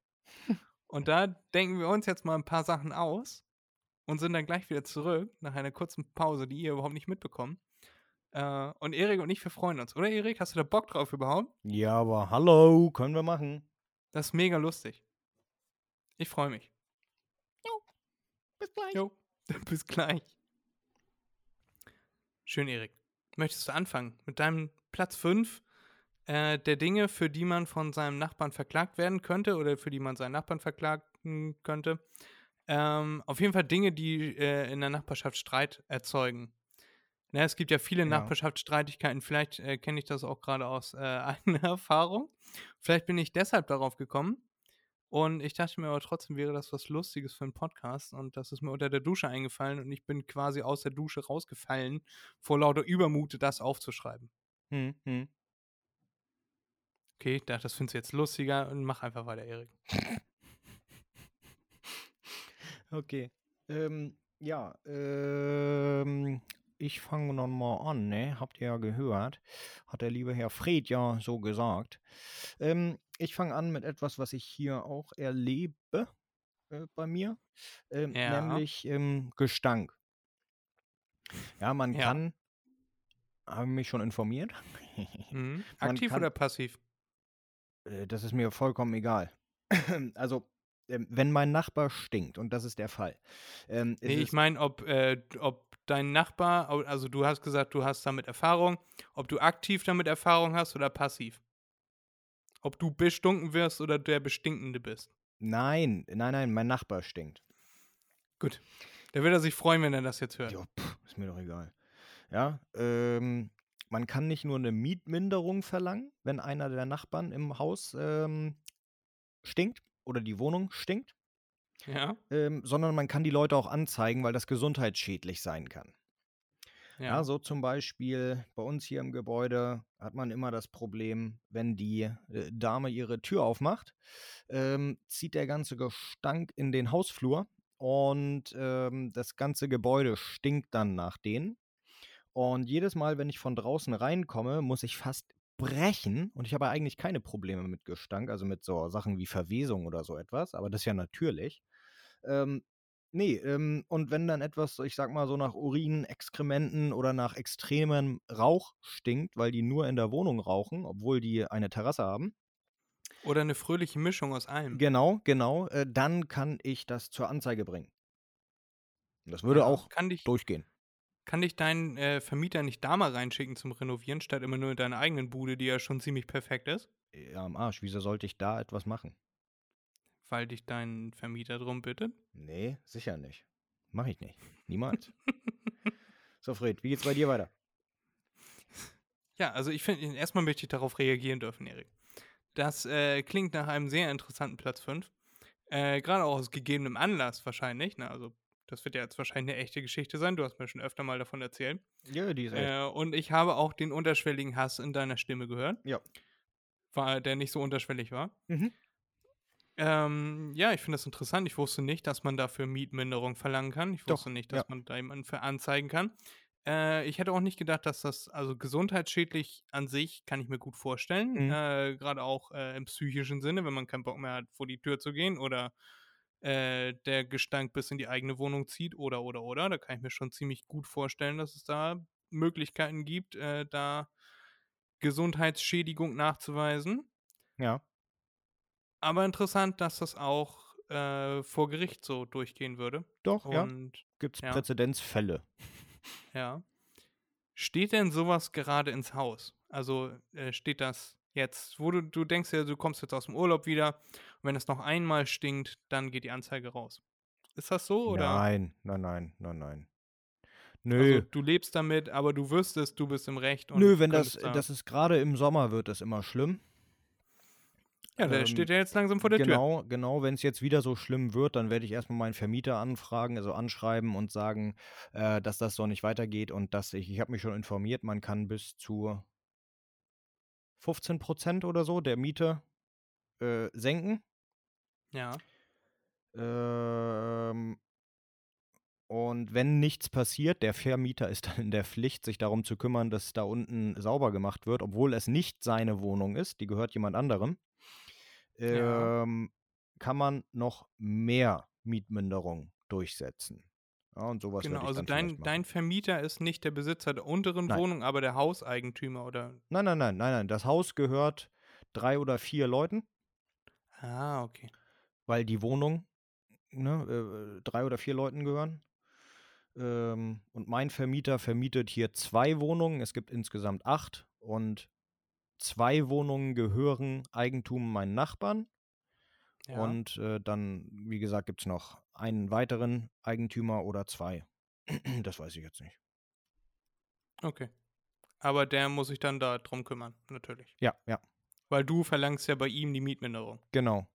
Und da denken wir uns jetzt mal ein paar Sachen aus und sind dann gleich wieder zurück nach einer kurzen Pause, die ihr überhaupt nicht mitbekommt. Äh, und Erik und ich, wir freuen uns. Oder Erik, hast du da Bock drauf überhaupt? Ja, aber hallo, können wir machen. Das ist mega lustig. Ich freue mich. Bis gleich. Jo, [laughs] bis gleich. Schön, Erik. Möchtest du anfangen mit deinem Platz 5 äh, der Dinge, für die man von seinem Nachbarn verklagt werden könnte oder für die man seinen Nachbarn verklagen könnte? Ähm, auf jeden Fall Dinge, die äh, in der Nachbarschaft Streit erzeugen. Ne, es gibt ja viele Genau. Nachbarschaftsstreitigkeiten. Vielleicht äh, kenne ich das auch gerade aus äh, [laughs] eigener Erfahrung. Vielleicht bin ich deshalb darauf gekommen. Und ich dachte mir aber trotzdem, wäre das was Lustiges für einen Podcast. Und das ist mir unter der Dusche eingefallen. Und ich bin quasi aus der Dusche rausgefallen, vor lauter Übermut, das aufzuschreiben. Hm, hm. Okay, ich dachte, das findest du jetzt lustiger. Und mach einfach weiter, Erik. [laughs] Okay. Ähm, ja, ähm, ich fange noch mal an, ne? Habt ihr ja gehört. Hat der liebe Herr Fred ja so gesagt. Ähm, ich fange an mit etwas, was ich hier auch erlebe äh, bei mir, ähm, Ja. nämlich ähm, Gestank. Ja, man Ja. kann, habe mich schon informiert, [laughs] Mhm. Aktiv kann- oder passiv? Äh, das ist mir vollkommen egal. [clears throat] also, ähm, wenn mein Nachbar stinkt, und das ist der Fall. Ähm, Nee, ich meine, ob, äh, ob dein Nachbar, also du hast gesagt, du hast damit Erfahrung, ob du aktiv damit Erfahrung hast oder passiv. Ob du bestunken wirst oder der Bestinkende bist. Nein, nein, nein, mein Nachbar stinkt. Gut. Da wird er sich freuen, wenn er das jetzt hört. Ja, pff, ist mir doch egal. Ja, ähm, man kann nicht nur eine Mietminderung verlangen, wenn einer der Nachbarn im Haus ähm, stinkt oder die Wohnung stinkt, Ja. ähm, sondern man kann die Leute auch anzeigen, weil das gesundheitsschädlich sein kann. Ja. Ja. so zum Beispiel bei uns hier im Gebäude hat man immer das Problem, wenn die äh, Dame ihre Tür aufmacht, ähm, zieht der ganze Gestank in den Hausflur und ähm, das ganze Gebäude stinkt dann nach denen. Und jedes Mal, wenn ich von draußen reinkomme, muss ich fast brechen. Und ich habe eigentlich keine Probleme mit Gestank, also mit so Sachen wie Verwesung oder so etwas, aber das ist ja natürlich. Ähm, nee, ähm, und wenn dann etwas, ich sag mal so nach Urin, Exkrementen oder nach extremem Rauch stinkt, weil die nur in der Wohnung rauchen, obwohl die eine Terrasse haben, Oder eine fröhliche Mischung aus allem. genau, genau, äh, dann kann ich das zur Anzeige bringen. Das würde Ja, auch Kann dich, durchgehen. Kann dich dein äh, Vermieter nicht da mal reinschicken zum Renovieren, statt immer nur in deiner eigenen Bude, die ja schon ziemlich perfekt ist? Ja, am Arsch, wieso sollte ich da etwas machen? Weil dich dein Vermieter drum bittet? Nee, sicher nicht. Mach ich nicht. Niemals. so, Fred, wie geht's bei dir weiter? Ja, also ich finde, erstmal möchte ich darauf reagieren dürfen, Erik. Das äh, klingt nach einem sehr interessanten Platz 5. Äh, Gerade auch aus gegebenem Anlass wahrscheinlich. Ne? Also, das wird ja jetzt wahrscheinlich eine echte Geschichte sein. Du hast mir schon öfter mal davon erzählt. Ja, die ist echt. Äh, und ich habe auch den unterschwelligen Hass in deiner Stimme gehört. Ja. War, der nicht so unterschwellig war. Mhm. Ähm, ja, ich finde das interessant. Ich wusste nicht, dass man dafür Mietminderung verlangen kann. Ich Doch, wusste nicht, dass ja. man da jemanden für anzeigen kann. Äh, ich hätte auch nicht gedacht, dass das, also gesundheitsschädlich an sich, kann ich mir gut vorstellen. Mhm. Äh, Gerade auch äh, im psychischen Sinne, wenn man keinen Bock mehr hat, vor die Tür zu gehen oder äh, der Gestank bis in die eigene Wohnung zieht oder, oder, oder. Da kann ich mir schon ziemlich gut vorstellen, dass es da Möglichkeiten gibt, äh, da Gesundheitsschädigung nachzuweisen. Ja. Aber interessant, dass das auch äh, vor Gericht so durchgehen würde. Doch, ja. Und Gibt's ja. Präzedenzfälle. ja. Steht denn sowas gerade ins Haus? Also äh, steht das jetzt, wo du, du denkst ja, du kommst jetzt aus dem Urlaub wieder und wenn es noch einmal stinkt, dann geht die Anzeige raus. Ist das so oder? Nein, nein, nein, nein, nein. Nö. Also du lebst damit, aber du wüsstest, du bist im Recht. Nö, wenn das, da- das ist gerade im Sommer wird es immer schlimm. Ja, der ähm, steht ja jetzt langsam vor der Tür. Genau, genau. Wenn es jetzt wieder so schlimm wird, dann werde ich erstmal meinen Vermieter anfragen, also anschreiben und sagen, äh, dass das so nicht weitergeht und dass ich, ich habe mich schon informiert, man kann bis zu 15 Prozent oder so der Miete äh, senken. Ja. Ähm, und wenn nichts passiert, der Vermieter ist dann in der Pflicht, sich darum zu kümmern, dass da unten sauber gemacht wird, obwohl es nicht seine Wohnung ist, die gehört jemand anderem. Ja. Ähm, kann man noch mehr Mietminderung durchsetzen. Ja, und sowas Genau, also dein, dein Vermieter ist nicht der Besitzer der unteren Nein. Wohnung, aber der Hauseigentümer oder. Nein, nein, nein, nein, nein. Das Haus gehört drei oder vier Leuten, Ah, okay. weil die Wohnung ne, äh, drei oder vier Leuten gehören. Ähm, und mein Vermieter vermietet hier zwei Wohnungen. Es gibt insgesamt acht und zwei Wohnungen gehören Eigentum meinen Nachbarn. Ja. Und äh, dann, wie gesagt, gibt es noch einen weiteren Eigentümer oder zwei. [clears throat] das weiß ich jetzt nicht. Okay. Aber der muss sich dann da drum kümmern, natürlich. Ja, ja, Weil du verlangst ja bei ihm die Mietminderung. genau.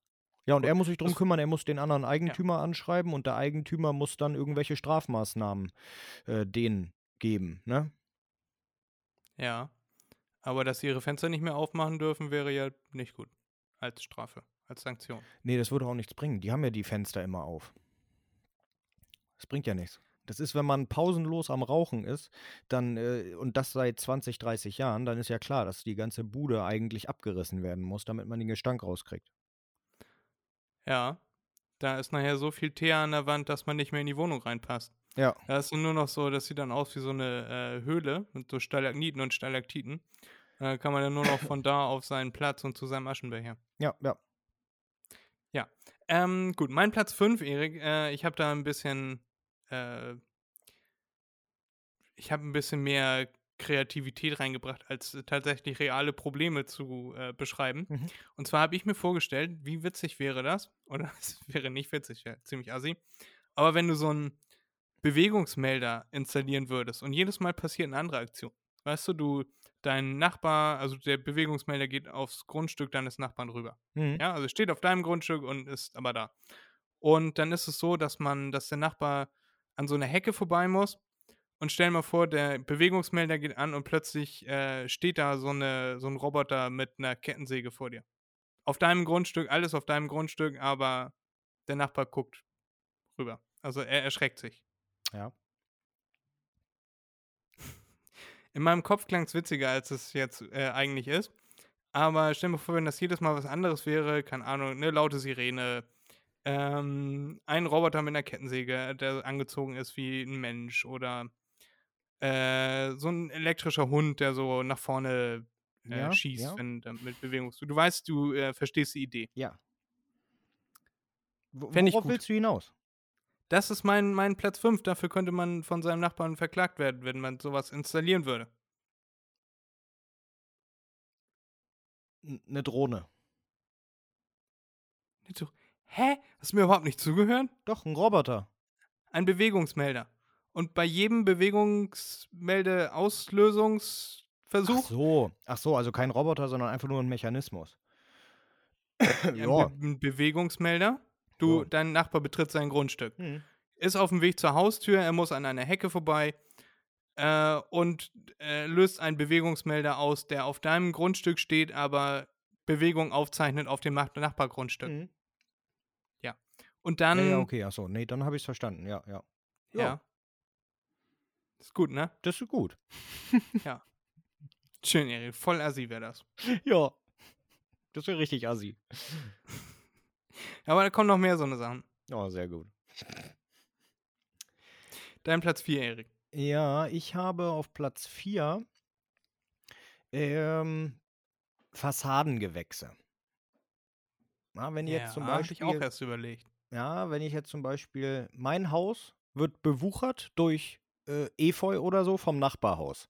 Ja, und Gut, er muss sich drum das- kümmern, er muss den anderen Eigentümer anschreiben und der Eigentümer muss dann irgendwelche Strafmaßnahmen äh, denen geben, ne? Ja. Aber dass sie ihre Fenster nicht mehr aufmachen dürfen, wäre ja nicht gut. Als Strafe, als Sanktion. Nee, das würde auch nichts bringen. Die haben ja die Fenster immer auf. Das bringt ja nichts. Das ist, wenn man pausenlos am Rauchen ist, dann, äh, und das seit 20, 30 Jahren, dann ist ja klar, dass die ganze Bude eigentlich abgerissen werden muss, damit man den Gestank rauskriegt. Ja. Da ist nachher so viel Teer an der Wand, dass man nicht mehr in die Wohnung reinpasst. Ja. Da ist nur noch so, das sieht dann aus wie so eine äh, Höhle mit so Stalagniten und Stalaktiten. Da kann man dann nur noch von [coughs] da auf seinen Platz und zu seinem Aschenbecher. Ja, ja. Ähm, gut, mein Platz 5, Erik. Äh, ich habe da ein bisschen, äh, ich habe ein bisschen mehr Kreativität reingebracht, als tatsächlich reale Probleme zu äh, beschreiben. Mhm. Und zwar habe ich mir vorgestellt, wie witzig wäre das? [laughs] Oder es wäre nicht witzig, wäre ziemlich assi. Aber wenn du so einen Bewegungsmelder installieren würdest und jedes Mal passiert eine andere Aktion. Weißt du, du, dein Nachbar, also der Bewegungsmelder geht aufs Grundstück deines Nachbarn rüber. Mhm. Ja, also steht auf deinem Grundstück und ist aber da. Und dann ist es so, dass man, dass der Nachbar an so einer Hecke vorbei muss. Und stell dir mal vor, der Bewegungsmelder geht an und plötzlich äh, steht da so, eine, so ein Roboter mit einer Kettensäge vor dir. Auf deinem Grundstück, alles auf deinem Grundstück, aber der Nachbar guckt rüber. Also er erschreckt sich. Ja. In meinem Kopf klang es witziger, als es jetzt äh, eigentlich ist. Aber stell dir vor, wenn das jedes Mal was anderes wäre, keine Ahnung, eine laute Sirene, ähm, ein Roboter mit einer Kettensäge, der angezogen ist wie ein Mensch oder äh, so ein elektrischer Hund, der so nach vorne äh, Ja, schießt, ja. wenn äh, mit Bewegung. Du weißt, du äh, verstehst die Idee. Ja. W Fänd ich worauf willst du hinaus? Das ist mein, mein Platz 5. Dafür könnte man von seinem Nachbarn verklagt werden, wenn man sowas installieren würde. Eine Drohne. So, Hä? Hast du mir überhaupt nicht zugehört? Doch, ein Roboter. Ein Bewegungsmelder. Und bei jedem Bewegungsmelde-Auslösungsversuch, Ach so. Ach so, also kein Roboter, sondern einfach nur ein Mechanismus. ein, ja. Be ein Bewegungsmelder, du, Ja. dein Nachbar betritt sein Grundstück. Hm. Ist auf dem Weg zur Haustür, er muss an einer Hecke vorbei äh, und äh, löst einen Bewegungsmelder aus, der auf deinem Grundstück steht, aber Bewegung aufzeichnet auf dem Nach Nachbargrundstück. Hm. Und Ja, dann, ja, okay, ach so. Nee, dann habe ich es verstanden. Ja, ja. ja. Ja. Ist gut, ne? Das ist gut. Schön, Erik. Voll assi wäre das. [laughs] Ja. Das wäre richtig assi. Aber da kommen noch mehr so eine Sachen. Oh, sehr gut. Dein Platz 4, Erik. Ja, ich habe auf Platz 4 ähm, Fassadengewächse. Na, wenn jetzt zum hab ich auch Beispiel, erst überlegt. ja, wenn ich jetzt zum Beispiel, mein Haus wird bewuchert durch äh, Efeu oder so vom Nachbarhaus.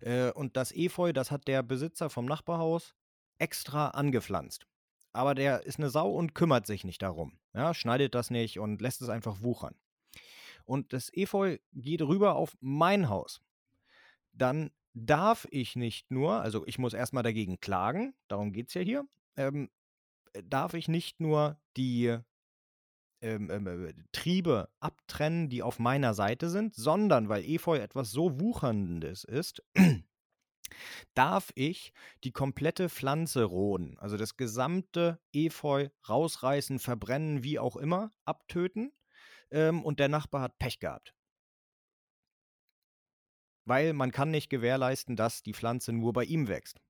Äh, und das Efeu, das hat der Besitzer vom Nachbarhaus extra angepflanzt. Aber der ist eine Sau und kümmert sich nicht darum. Ja, schneidet das nicht und lässt es einfach wuchern. und das Efeu geht rüber auf mein Haus, dann darf ich nicht nur, also ich muss erstmal dagegen klagen, darum geht es ja hier, ähm, darf ich nicht nur die ähm, ähm, äh, Triebe abtrennen, die auf meiner Seite sind, sondern weil Efeu etwas so Wucherndes ist, darf ich die komplette Pflanze roden, also das gesamte Efeu rausreißen, verbrennen, wie auch immer, abtöten. Ähm, und der Nachbar hat Pech gehabt. Weil man kann nicht gewährleisten, dass die Pflanze nur bei ihm wächst.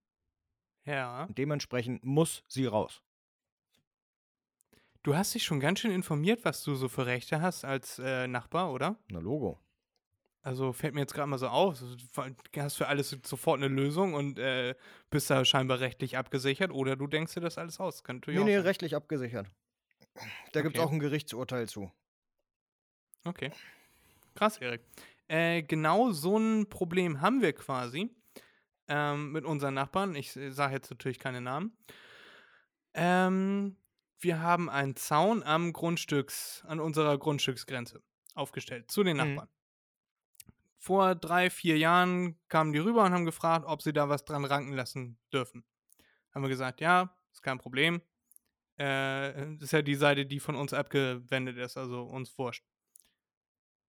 Ja. Und dementsprechend muss sie raus. Du hast dich schon ganz schön informiert, was du so für Rechte hast als äh, Nachbar, oder? Na Logo. Also fällt mir jetzt gerade mal so auf, du hast für alles sofort eine Lösung und äh, bist da scheinbar rechtlich abgesichert oder du denkst dir das alles aus. Kann Nee, nee, sein. rechtlich abgesichert. Da gibt es Okay. auch ein Gerichtsurteil zu. Okay. Krass, Erik. Äh, genau so ein Problem haben wir quasi ähm, mit unseren Nachbarn. Ich sage jetzt natürlich keine Namen. Ähm, wir haben einen Zaun am Grundstücks, an unserer Grundstücksgrenze aufgestellt zu den Mhm. Vor drei, vier Jahren kamen die rüber und haben gefragt, ob sie da was dran ranken lassen dürfen. Haben wir gesagt, ja, ist kein Problem. Äh, das ist ja die Seite, die von uns abgewendet ist, also uns wurscht.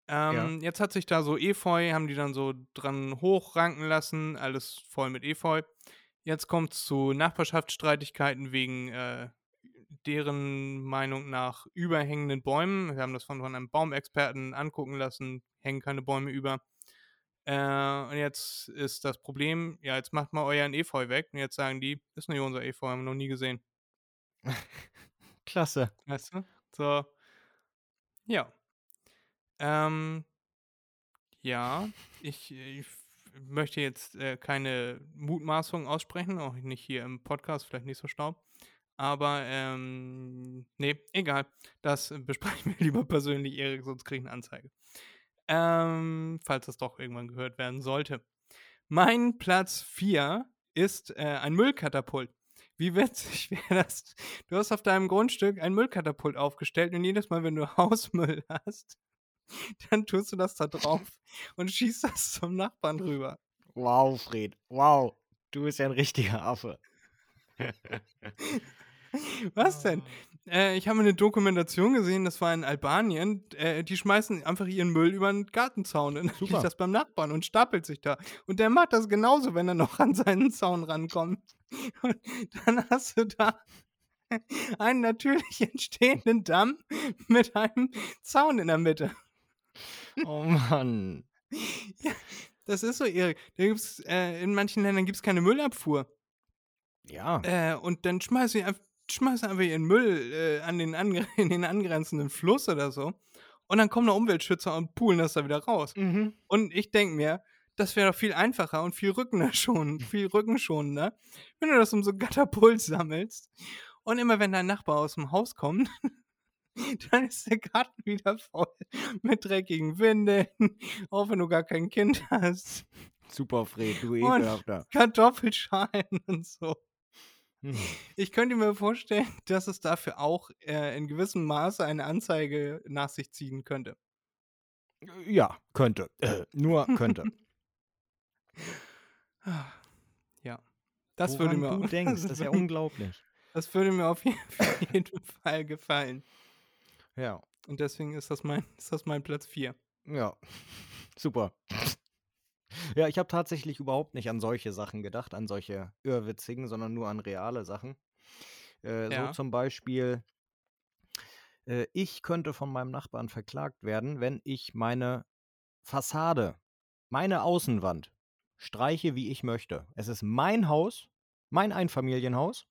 Ähm, Jetzt hat sich da so Efeu, haben die dann so dran hochranken lassen, alles voll mit Efeu. Jetzt kommt es zu Nachbarschaftsstreitigkeiten wegen äh, deren Meinung nach überhängenden Bäumen. Wir haben das von, von einem Baumexperten angucken lassen, hängen keine Bäume über. Äh, und jetzt ist das Problem, ja, jetzt macht mal euren Efeu weg. Und jetzt sagen die, ist nicht unser Efeu, haben wir noch nie gesehen. [laughs] Klasse. Weißt du? So. Ja. Ähm, ja, ich, ich möchte jetzt äh, keine Mutmaßung aussprechen, auch nicht hier im Podcast, vielleicht nicht so staub. Aber, ähm, nee, egal. Das äh, [laughs] besprechen wir lieber persönlich, Erik, sonst kriege ich eine Anzeige. Ähm, falls das doch irgendwann gehört werden sollte. Mein Platz 4 ist äh, ein Müllkatapult. Wie witzig [laughs] wäre das? Du hast auf deinem Grundstück ein Müllkatapult aufgestellt und jedes Mal, wenn du [laughs] Hausmüll hast, dann tust du das da drauf und schießt das zum Nachbarn rüber. Wow, Fred. Wow. Du bist ja ein richtiger Affe. [laughs] Was denn? Äh, ich habe eine Dokumentation gesehen, das war in Albanien. Äh, die schmeißen einfach ihren Müll über den Gartenzaun und dann Super. liegt das beim Nachbarn und stapelt sich da. Und der macht das genauso, wenn er noch an seinen Zaun rankommt. [laughs] Und dann hast du da einen natürlich entstehenden Damm mit einem Zaun in der Mitte. Oh Mann. Das ist so, Erik. Da gibt's, äh, in manchen Ländern gibt es keine Müllabfuhr. Ja. Äh, und dann schmeißen sie einfach, schmeißen einfach ihren Müll äh, an den [laughs] in den angrenzenden Fluss oder so. Und dann kommen da Umweltschützer und poolen das da wieder raus. Mhm. Und ich denke mir, das wäre doch viel einfacher und viel rückenschonender, [laughs] viel rückenschonender, wenn du das um so Katapult sammelst. Und immer wenn dein Nachbar aus dem Haus kommt, [laughs] dann ist der Garten wieder voll mit dreckigen Windeln, auch wenn du gar kein Kind hast, Super, Fred. Du ekelhafter. Kartoffelschalen und so. [laughs] Ich könnte mir vorstellen, [laughs] dass es dafür auch äh, in gewissem Maße eine Anzeige nach sich ziehen könnte. Ja, könnte. Äh, nur könnte. [laughs] Ja. Das Woran würde mir du denkst, das ist ja unglaublich. Das würde mir auf jeden, auf jeden Fall gefallen. Ja. Und deswegen ist das mein, ist das mein Platz 4. Ja. Super. [laughs] Ja, ich habe tatsächlich überhaupt nicht an solche Sachen gedacht, an solche irrwitzigen, sondern nur an reale Sachen. Äh, Ja. So zum Beispiel, äh, ich könnte von meinem Nachbarn verklagt werden, wenn ich meine Fassade, meine Außenwand streiche, wie ich möchte. Es ist mein Haus, mein Einfamilienhaus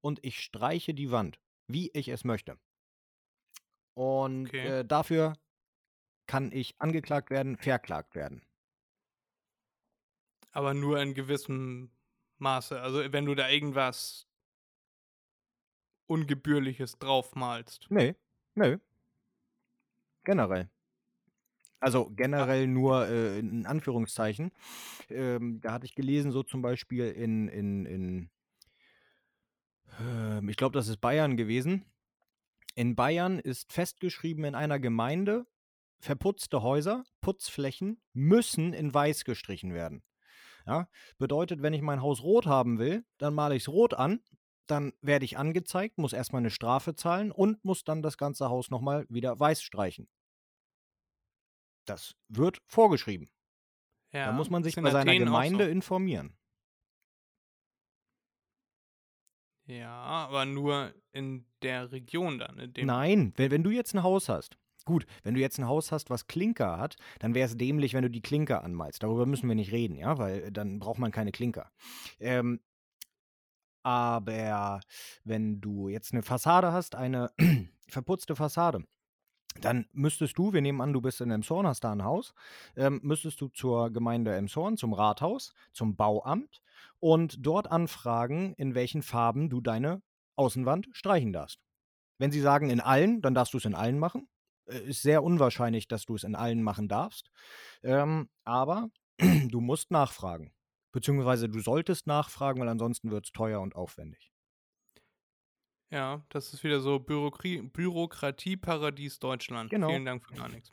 und ich streiche die Wand, wie ich es möchte. Und Okay. äh, dafür kann ich angeklagt werden, verklagt werden. Aber nur in gewissem Maße. Also wenn du da irgendwas Ungebührliches draufmalst. Nee, nö. Generell. Also generell nur äh, in Anführungszeichen. Ähm, da hatte ich gelesen, so zum Beispiel in, in, in ähm, ich glaube, das ist Bayern gewesen. In Bayern ist festgeschrieben in einer Gemeinde, verputzte Häuser, Putzflächen müssen in weiß gestrichen werden. Ja, bedeutet, wenn ich mein Haus rot haben will, dann male ich es rot an, dann werde ich angezeigt, muss erstmal eine Strafe zahlen und muss dann das ganze Haus nochmal wieder weiß streichen. Das wird vorgeschrieben. Ja, da muss man sich bei seiner Athen Gemeinde So. informieren. Ja, aber nur in der Region dann. Nein, wenn, wenn du jetzt ein Haus hast, gut, wenn du jetzt ein Haus hast, was Klinker hat, dann wäre es dämlich, wenn du die Klinker anmalst. Darüber müssen wir nicht reden, ja, weil dann braucht man keine Klinker. Ähm, aber wenn du jetzt eine Fassade hast, eine [clears throat] verputzte Fassade, dann müsstest du, wir nehmen an, du bist in Emshorn, hast da ein Haus, ähm, müsstest du zur Gemeinde Emshorn, zum Rathaus, zum Bauamt und dort anfragen, in welchen Farben du deine Außenwand streichen darfst. Wenn sie sagen in allen, dann darfst du es in allen machen. Äh, Ist sehr unwahrscheinlich, dass du es in allen machen darfst. Ähm, aber [clears throat] du musst nachfragen. Beziehungsweise du solltest nachfragen, weil ansonsten wird es teuer und aufwendig. Ja, das ist wieder so Bürokrie Bürokratieparadies Deutschland. Genau. Vielen Dank für gar nichts.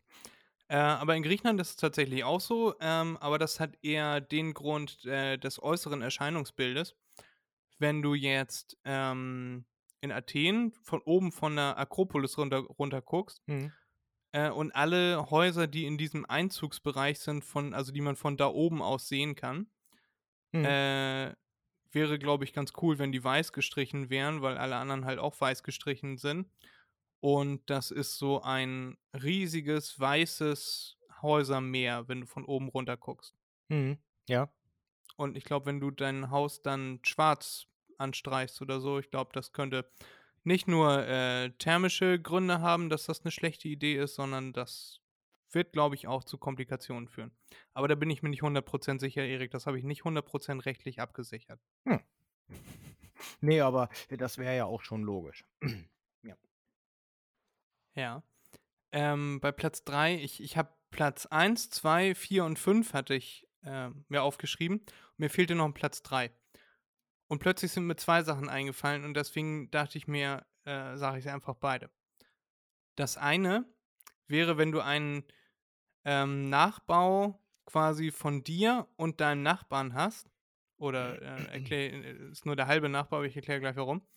Äh, aber in Griechenland ist es tatsächlich auch so, ähm, aber das hat eher den Grund äh, des äußeren Erscheinungsbildes. Wenn du jetzt ähm, in Athen von oben von der Akropolis runter, runter guckst äh, und alle Häuser, die in diesem Einzugsbereich sind, von, also die man von da oben aus sehen kann, Mhm. äh, wäre, glaube ich, ganz cool, wenn die weiß gestrichen wären, weil alle anderen halt auch weiß gestrichen sind. Und das ist so ein riesiges weißes Häusermeer, wenn du von oben runter guckst. Mhm. Ja. Und ich glaube, wenn du dein Haus dann schwarz anstreichst oder so, ich glaube, das könnte nicht nur äh, thermische Gründe haben, dass das eine schlechte Idee ist, sondern das wird, glaube ich, auch zu Komplikationen führen. Aber da bin ich mir nicht 100% sicher, Erik. Das habe ich nicht 100% rechtlich abgesichert. [laughs] Nee, aber das wäre ja auch schon logisch. [clears throat] Ja. Ähm, bei Platz 3, ich, ich habe Platz 1, 2, 4 und 5 hatte ich äh, mir aufgeschrieben. Mir fehlte noch ein Platz 3. Und plötzlich sind mir zwei Sachen eingefallen und deswegen dachte ich mir, äh, sage ich sie einfach beide. Das eine wäre, wenn du einen ähm, Nachbau quasi von dir und deinem Nachbarn hast, oder äh, erklär, äh, ist nur der halbe Nachbau, aber ich erkläre gleich warum.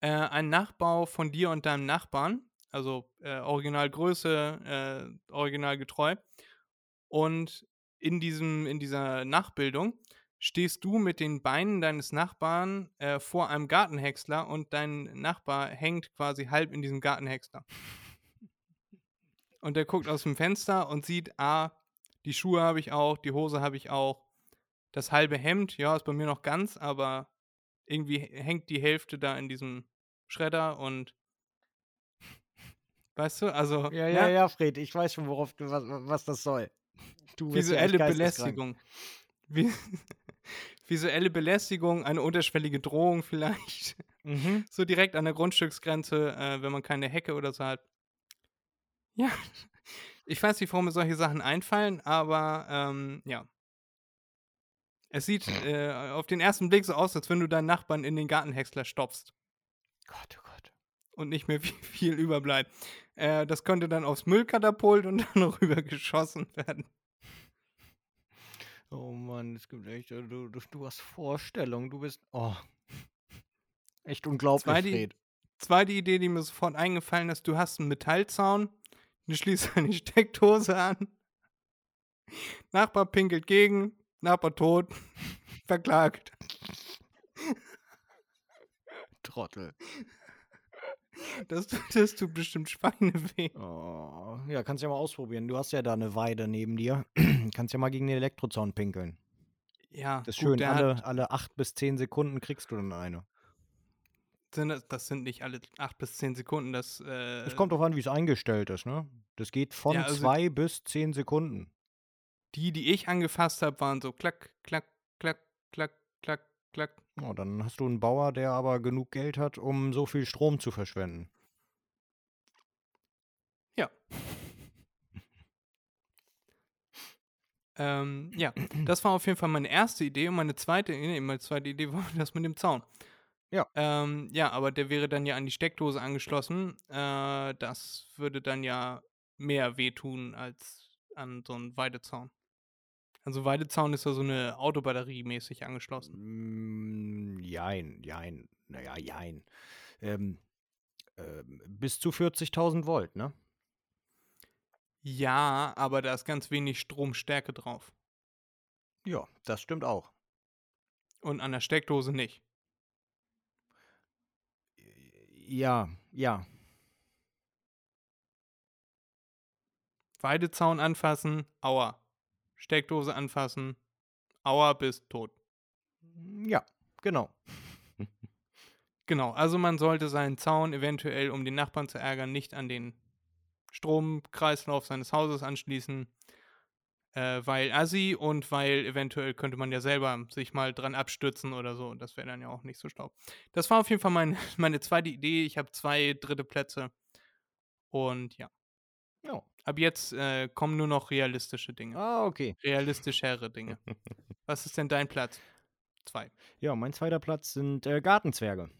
Äh, ein Nachbau von dir und deinem Nachbarn, also äh, Originalgröße, äh, originalgetreu. Und in, diesem, in dieser Nachbildung stehst du mit den Beinen deines Nachbarn äh, vor einem Gartenhäcksler und dein Nachbar hängt quasi halb in diesem Gartenhäcksler. Und der guckt aus dem Fenster und sieht, ah, die Schuhe habe ich auch, die Hose habe ich auch, das halbe Hemd, ja, ist bei mir noch ganz, aber irgendwie hängt die Hälfte da in diesem Schredder und weißt du, also Ja, ne? ja, ja, Fred, ich weiß schon, worauf du, was, was das soll. Du ja visuelle. Belästigung. Vi [laughs] visuelle Belästigung, eine unterschwellige Drohung [laughs] vielleicht. Mhm. So direkt an der Grundstücksgrenze, äh, wenn man keine Hecke oder so hat. Ja, ich weiß nicht, warum mir solche Sachen einfallen, aber ähm, ja. Es sieht äh, auf den ersten Blick so aus, als wenn du deinen Nachbarn in den Gartenhäcksler stopfst Gott, oh Gott. und nicht mehr [laughs] viel, viel überbleibt. Äh, das könnte dann aufs Müllkatapult und [laughs] dann rüber geschossen werden. Oh Mann, es gibt echt, äh, du, du, du hast Vorstellungen, du bist, oh. Echt unglaublich, Zweite, Fred. zweite Idee, die mir sofort eingefallen ist, du hast einen Metallzaun, du schließt eine Steckdose an, Nachbar pinkelt gegen, Nachbar tot, [laughs] verklagt. Trottel. Das, das tut bestimmt Schweine weh. Oh. Ja, kannst ja mal ausprobieren. Du hast ja da eine Weide neben dir. [clears throat] kannst ja mal gegen den Elektrozaun pinkeln. Ja, Das ist gut, schön. Alle, hat, alle acht bis zehn Sekunden kriegst du dann eine. das- das sind nicht alle acht bis zehn Sekunden, das, äh, Es kommt drauf an, wie es eingestellt ist, ne? Das geht von Ja, also- zwei bis zehn Sekunden. die, die ich angefasst habe, waren so klack, klack, klack, klack, klack, klack. Oh, dann hast du einen Bauer, der aber genug Geld hat, um so viel Strom zu verschwenden. Ja. [laughs] ähm, ja, [clears throat] das war auf jeden Fall meine erste Idee und meine zweite, nee, meine zweite Idee war [laughs] das mit dem Zaun. Ja. Ähm, ja, aber der wäre dann ja an die Steckdose angeschlossen. Äh, das würde dann ja mehr wehtun als an so einem Weidezaun. Also Weidezaun ist ja so eine Autobatterie mäßig angeschlossen. Mm, jein, jein. Naja, jein. Ähm, ähm, bis zu 40.000 Volt, ne? Ja, aber da ist ganz wenig Stromstärke drauf. Ja, das stimmt auch. Und an der Steckdose nicht. Ja, ja. Weidezaun anfassen, aua. Steckdose anfassen, aua, bist tot. Ja, genau. Genau, also man sollte seinen Zaun eventuell, um den Nachbarn zu ärgern, nicht an den Stromkreislauf seines Hauses anschließen, äh, weil Assi und weil eventuell könnte man ja selber sich mal dran abstützen oder so. Das wäre dann ja auch nicht so schlau. Das war auf jeden Fall mein, [laughs] meine zweite Idee. Ich habe zwei dritte Plätze. Und ja. Ja. Ab jetzt äh, kommen nur noch realistische Dinge. Ah, okay. Realistischere Dinge. [laughs] Was ist denn dein Platz? Zwei. Ja, mein zweiter Platz sind äh, Gartenzwerge.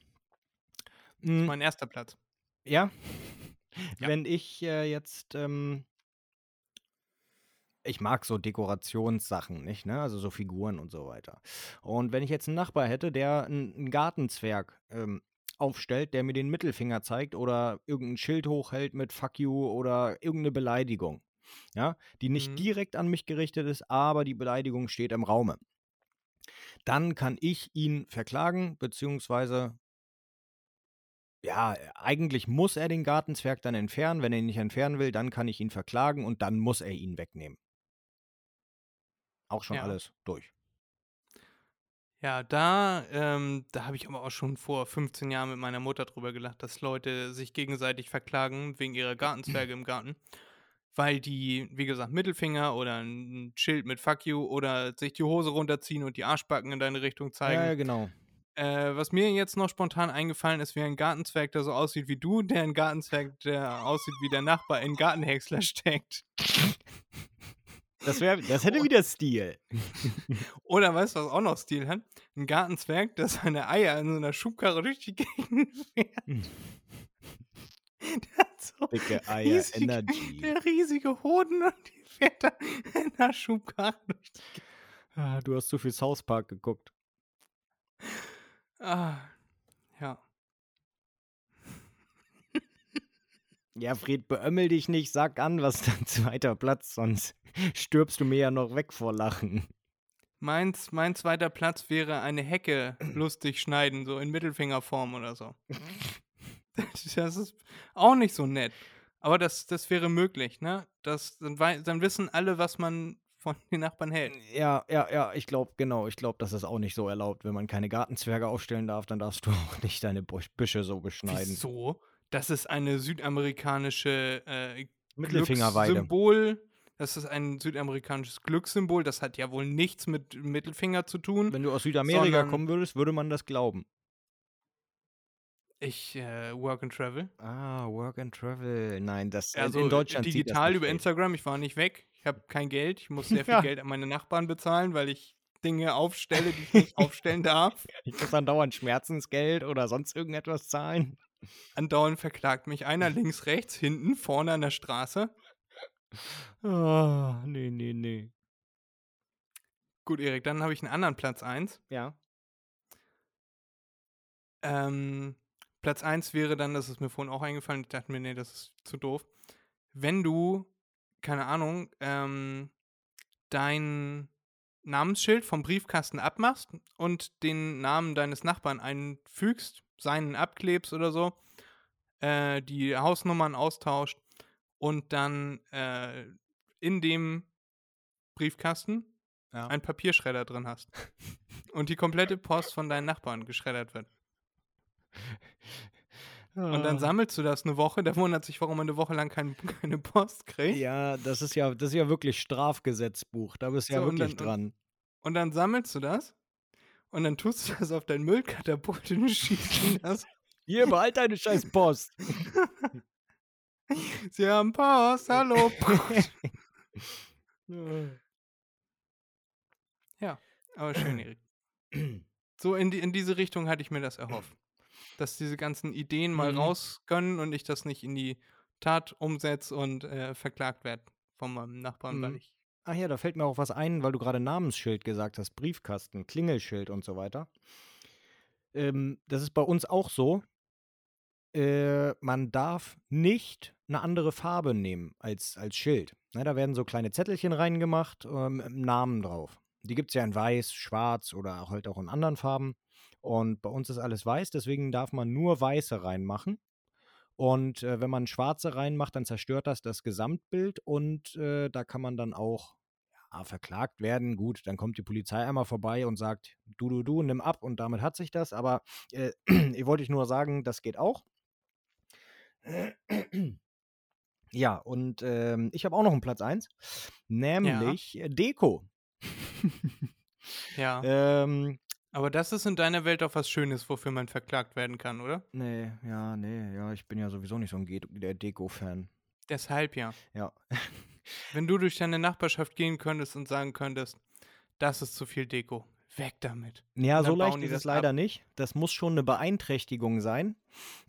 Mm, Mein erster Platz. ja? [laughs] Ja. Wenn ich äh, jetzt, ähm, ich mag so Dekorationssachen, nicht, ne? Also so Figuren und so weiter. Und wenn ich jetzt einen Nachbar hätte, der einen Gartenzwerg ähm, aufstellt, der mir den Mittelfinger zeigt oder irgendein Schild hochhält mit Fuck you oder irgendeine Beleidigung, ja, die nicht Mhm. direkt an mich gerichtet ist, aber die Beleidigung steht im Raume. Dann kann ich ihn verklagen, beziehungsweise ja, eigentlich muss er den Gartenzwerg dann entfernen. Wenn er ihn nicht entfernen will, dann kann ich ihn verklagen und dann muss er ihn wegnehmen. Auch schon Ja. alles durch. Ja, da, ähm, da habe ich aber auch schon vor 15 Jahren mit meiner Mutter drüber gelacht, dass Leute sich gegenseitig verklagen wegen ihrer Gartenzwerge im Garten. Weil die, wie gesagt, Mittelfinger oder ein Schild mit Fuck you oder sich die Hose runterziehen und die Arschbacken in deine Richtung zeigen. Ja, genau. Äh, was mir jetzt noch spontan eingefallen ist, wäre ein Gartenzwerg, der so aussieht wie du, der ein Gartenzwerg, der aussieht wie der Nachbar in Gartenhäcksler steckt. [laughs] Das, wär, das hätte wieder Stil. [laughs] Oder weißt du, was auch noch Stil hat? Ein Gartenzwerg, der seine Eier in so einer Schubkarre durch die Gegend [laughs] fährt. Der hat so Dicke Eier, riesige, Energy. der riesige Hoden und die fährt da in einer Schubkarre durch die Ah, du hast zu viel South Park geguckt. Ah, ja. Ja, Fred, beömmel dich nicht, sag an, was dein [laughs] zweiter Platz, sonst stirbst du mir ja noch weg vor Lachen. Meins, mein zweiter Platz wäre eine Hecke lustig schneiden, so in Mittelfingerform oder so. Das ist auch nicht so nett. Aber das, das wäre möglich, ne? Das, dann, dann wissen alle, was man von den Nachbarn hält. Ja, ja, ja, ich glaube, genau, ich glaube, das ist auch nicht so erlaubt. Wenn man keine Gartenzwerge aufstellen darf, dann darfst du [laughs] auch nicht deine Büsche so beschneiden. Wieso? Das ist eine südamerikanische äh, Mittelfingerweide. Glückssymbol. Das ist ein südamerikanisches Glückssymbol. Das hat ja wohl nichts mit Mittelfinger zu tun. Wenn du aus Südamerika kommen würdest, würde man das glauben. Ich äh, work and travel. Ah, Work and Travel. Nein, das äh, Also in Deutschland digital über. Instagram. Ich war nicht weg. Ich habe kein Geld. Ich muss [laughs] sehr viel Ja. Geld an meine Nachbarn bezahlen, weil ich Dinge aufstelle, die ich nicht [laughs] aufstellen darf. Ich muss dann dauernd Schmerzensgeld oder sonst irgendetwas zahlen. Andauernd verklagt mich einer [laughs] links, rechts, hinten, vorne an der Straße. Oh, nee, nee, nee. Gut, Erik, dann habe ich einen anderen Platz 1. Ja. Ähm, Platz 1 wäre dann, das ist mir vorhin auch eingefallen, ich dachte mir, nee, das ist zu doof. Wenn du, keine Ahnung, ähm, dein Namensschild vom Briefkasten abmachst und den Namen deines Nachbarn einfügst, seinen abklebst oder so, äh, die Hausnummern austauscht und dann äh, in dem Briefkasten Ja. einen Papierschredder drin hast [laughs] und die komplette Post von deinen Nachbarn geschreddert wird. Und dann Ah. sammelst du das eine Woche, der wundert sich, warum er eine Woche lang kein, [laughs] keine Post kriegt. Ja, das ist ja, das ist ja wirklich Strafgesetzbuch. Da bist du ja So, und wirklich dann- dran. Und dann sammelst du das und dann tust du das auf dein Müllkatapult und [laughs] schießt ihn das. Hier, behalt deine scheiß Post. [laughs] Sie haben Post, hallo. [laughs] Aber schön, Erik. [clears throat] So in, die, in diese Richtung hatte ich mir das erhofft. Dass diese ganzen Ideen mal Mhm. raus können und ich das nicht in die Tat umsetze und äh, verklagt werde von meinem Nachbarn, weil Mhm. ich. Ach ja, da fällt mir auch was ein, weil du gerade Namensschild gesagt hast, Briefkasten, Klingelschild und so weiter. Ähm, das ist bei uns auch so. Äh, man darf nicht eine andere Farbe nehmen als, als Schild. Ne, da werden so kleine Zettelchen reingemacht ähm, mit einem Namen drauf. Die gibt es ja in weiß, schwarz oder halt auch in anderen Farben. Und bei uns ist alles weiß, deswegen darf man nur weiße reinmachen. Und äh, wenn man schwarze reinmacht, dann zerstört das das Gesamtbild und äh, da kann man dann auch ja, verklagt werden. Gut, dann kommt die Polizei einmal vorbei und sagt, du, du, du, nimm ab und damit hat sich das. Aber äh, [clears throat] ich wollte ich nur sagen, das geht auch. [clears throat] Ja, und ähm, ich habe auch noch einen Platz 1, nämlich äh, Deko. [laughs] Ja. ähm, Aber das ist in deiner Welt auch was Schönes, wofür man verklagt werden kann, oder? nee, ja, nee, ja, ich bin ja sowieso nicht so ein Deko-Fan. Deshalb ja. Ja. [laughs] Wenn du durch deine Nachbarschaft gehen könntest und sagen könntest, das ist zu viel Deko, weg damit. Ja, so leicht ist es das ab. leider nicht. Das muss schon eine Beeinträchtigung sein.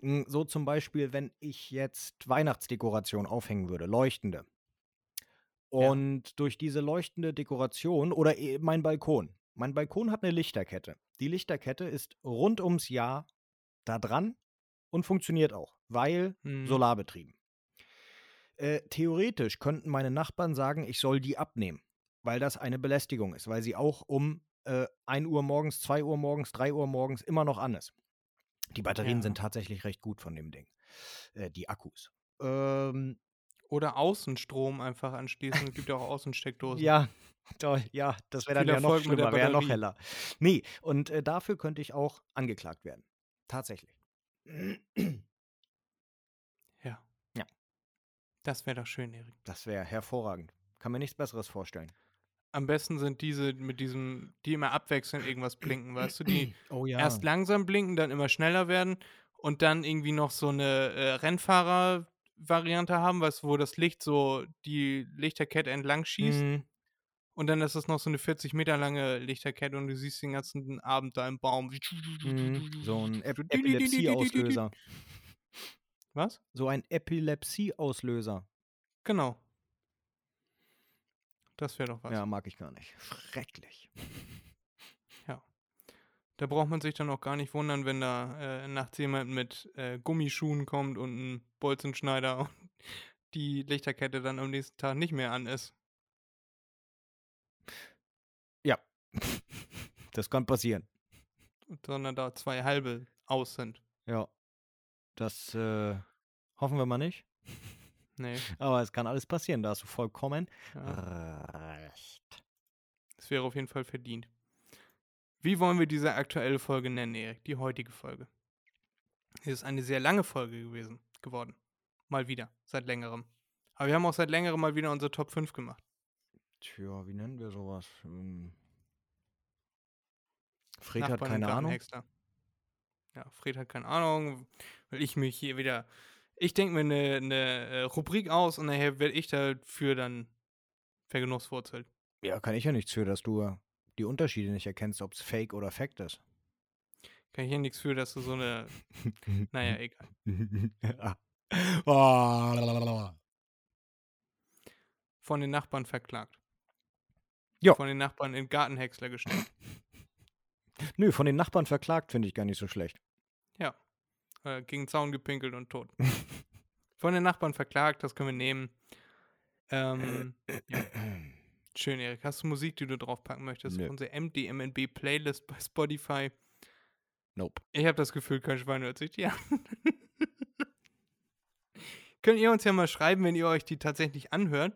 Mm, So zum Beispiel, wenn ich jetzt Weihnachtsdekoration aufhängen würde, leuchtende. Und durch diese leuchtende Dekoration oder eh mein Balkon. Mein Balkon hat eine Lichterkette. Die Lichterkette ist rund ums Jahr da dran und funktioniert auch, weil Hm. solarbetrieben. Äh, theoretisch könnten meine Nachbarn sagen, ich soll die abnehmen, weil das eine Belästigung ist, weil sie auch um äh, 1 Uhr morgens, 2 Uhr morgens, 3 Uhr morgens immer noch an ist. Die Batterien Ja. sind tatsächlich recht gut von dem Ding. Äh, die Akkus. Ähm, Oder Außenstrom einfach anschließen. Es gibt ja auch Außensteckdosen. ja, toll, ja, das wäre dann ja noch schlimmer, wäre noch heller. Nee, und äh, dafür könnte ich auch angeklagt werden. Tatsächlich. Ja. Ja. Das wäre doch schön, Erik. Das wäre hervorragend. Kann mir nichts Besseres vorstellen. Am besten sind diese mit diesem, die immer abwechselnd irgendwas blinken, weißt du, die [clears throat] Oh ja. erst langsam blinken, dann immer schneller werden und dann irgendwie noch so eine äh, Rennfahrer-Variante haben, weißt du, wo das Licht so die Lichterkette entlang schießt Mhm. und dann ist es noch so eine 40 Meter lange Lichterkette und du siehst den ganzen Abend da im Baum. Mhm. So ein Ep Epilepsie-Auslöser. Was? So ein Epilepsie-Auslöser. Genau. Das wäre doch was. Ja, mag ich gar nicht. Schrecklich. [laughs] Da braucht man sich dann auch gar nicht wundern, wenn da äh, nachts jemand mit äh, Gummischuhen kommt und ein Bolzenschneider und [laughs] die Lichterkette dann am nächsten Tag nicht mehr an ist. Ja. [laughs] Das kann passieren. sondern da zwei halbe aus sind. Ja. Das äh, hoffen wir mal nicht. Nee, Aber es kann alles passieren. Da hast du vollkommen ja, recht. es wäre auf jeden Fall verdient. Wie wollen wir diese aktuelle Folge nennen, Erik? Die heutige Folge. Es ist eine sehr lange Folge gewesen, geworden. Mal wieder, seit längerem. Aber wir haben auch seit längerem mal wieder unsere Top 5 gemacht. Tja, wie nennen wir sowas? Ähm, Fred hat Nachbarn und keine Ahnung. Ja, Fred hat keine Ahnung, weil ich mich hier wieder. Ich denke mir eine, eine äh, Rubrik aus und nachher werde ich dafür dann vergenusswurzelt. Ja, kann ich ja nichts für, dass du die Unterschiede nicht erkennst, ob es Fake oder Fact ist. Kann ich hier nichts für, dass du so eine. [laughs] Naja, egal. Ja. Oh, lalalala. Von den Nachbarn verklagt. Ja. Von den Nachbarn in Gartenhäcksler gesteckt. [laughs] Nö, von den Nachbarn verklagt finde ich gar nicht so schlecht. Ja. Äh, gegen den Zaun gepinkelt und tot. [laughs] Von den Nachbarn verklagt, das können wir nehmen. Ähm, ja. [clears throat] Schön, Erik. Hast du Musik, die du draufpacken möchtest? Nö. Unsere MDMNB-Playlist bei Spotify. Nope. Ich habe das Gefühl, kein Schwein hört sich die an. [laughs] Könnt ihr uns ja mal schreiben, wenn ihr euch die tatsächlich anhört.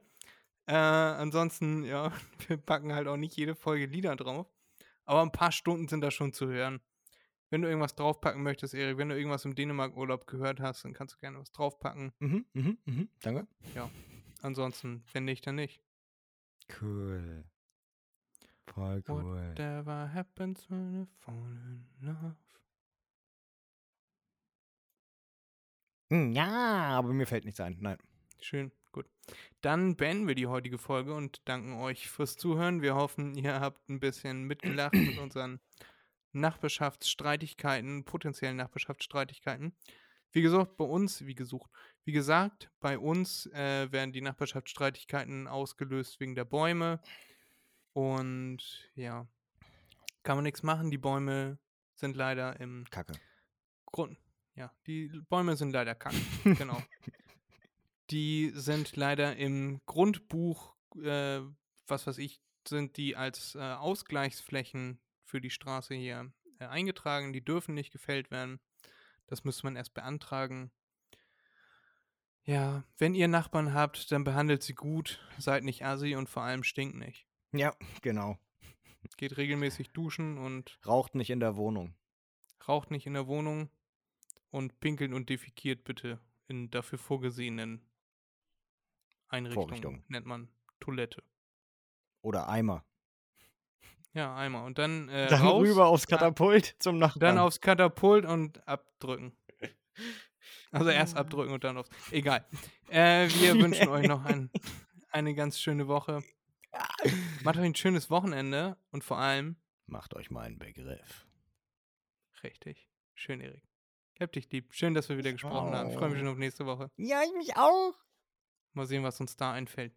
Äh, ansonsten, ja, [laughs] wir packen halt auch nicht jede Folge Lieder drauf. Aber ein paar Stunden sind da schon zu hören. Wenn du irgendwas draufpacken möchtest, Erik, wenn du irgendwas im Dänemark-Urlaub gehört hast, dann kannst du gerne was draufpacken. Mhm, mhm, mhm. Danke. Ansonsten, wenn nicht, dann nicht. Cool. Voll cool. Whatever happens when I fall in love. Hm, Ja, aber mir fällt nichts ein. Nein. Schön, gut. Dann beenden wir die heutige Folge und danken euch fürs Zuhören. Wir hoffen, ihr habt ein bisschen mitgelacht mit [clears throat] unseren Nachbarschaftsstreitigkeiten, potenziellen Nachbarschaftsstreitigkeiten. Wie gesagt, bei uns, wie gesucht, wie gesagt, bei uns äh, werden die Nachbarschaftsstreitigkeiten ausgelöst wegen der Bäume. Und ja, kann man nichts machen. Die Bäume sind leider im Kacke. Grund. Ja, die Bäume sind leider kacke. genau. Die sind leider im Grundbuch, äh, was weiß ich, sind die als äh, Ausgleichsflächen für die Straße hier äh, eingetragen. Die dürfen nicht gefällt werden. Das müsste man erst beantragen. Ja, wenn ihr Nachbarn habt, dann behandelt sie gut, seid nicht assi und vor allem stinkt nicht. Ja, genau. Geht regelmäßig duschen und Raucht nicht in der Wohnung. raucht nicht in der Wohnung und pinkelt und defekiert bitte in dafür vorgesehenen Einrichtungen. Vorrichtungen. Nennt man Toilette. Oder Eimer. Ja, einmal. Und dann, äh, Dann raus, rüber aufs Katapult zum Nachbarn. dann aufs Katapult und abdrücken. Also erst abdrücken und dann aufs. Egal. Äh, wir wünschen euch noch ein, [laughs] eine ganz schöne Woche. Macht euch ein schönes Wochenende und vor allem, Macht euch mal einen Begriff. richtig, schön, Erik. Ich hab dich lieb. Schön, dass wir wieder gesprochen haben. Ich freue mich schon auf nächste Woche. Ja, ich mich auch. Mal sehen, was uns da einfällt.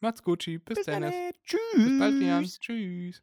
Macht's gut. Bis, Bis dann. dann. Bis Tschüss. bald, Jan. Tschüss.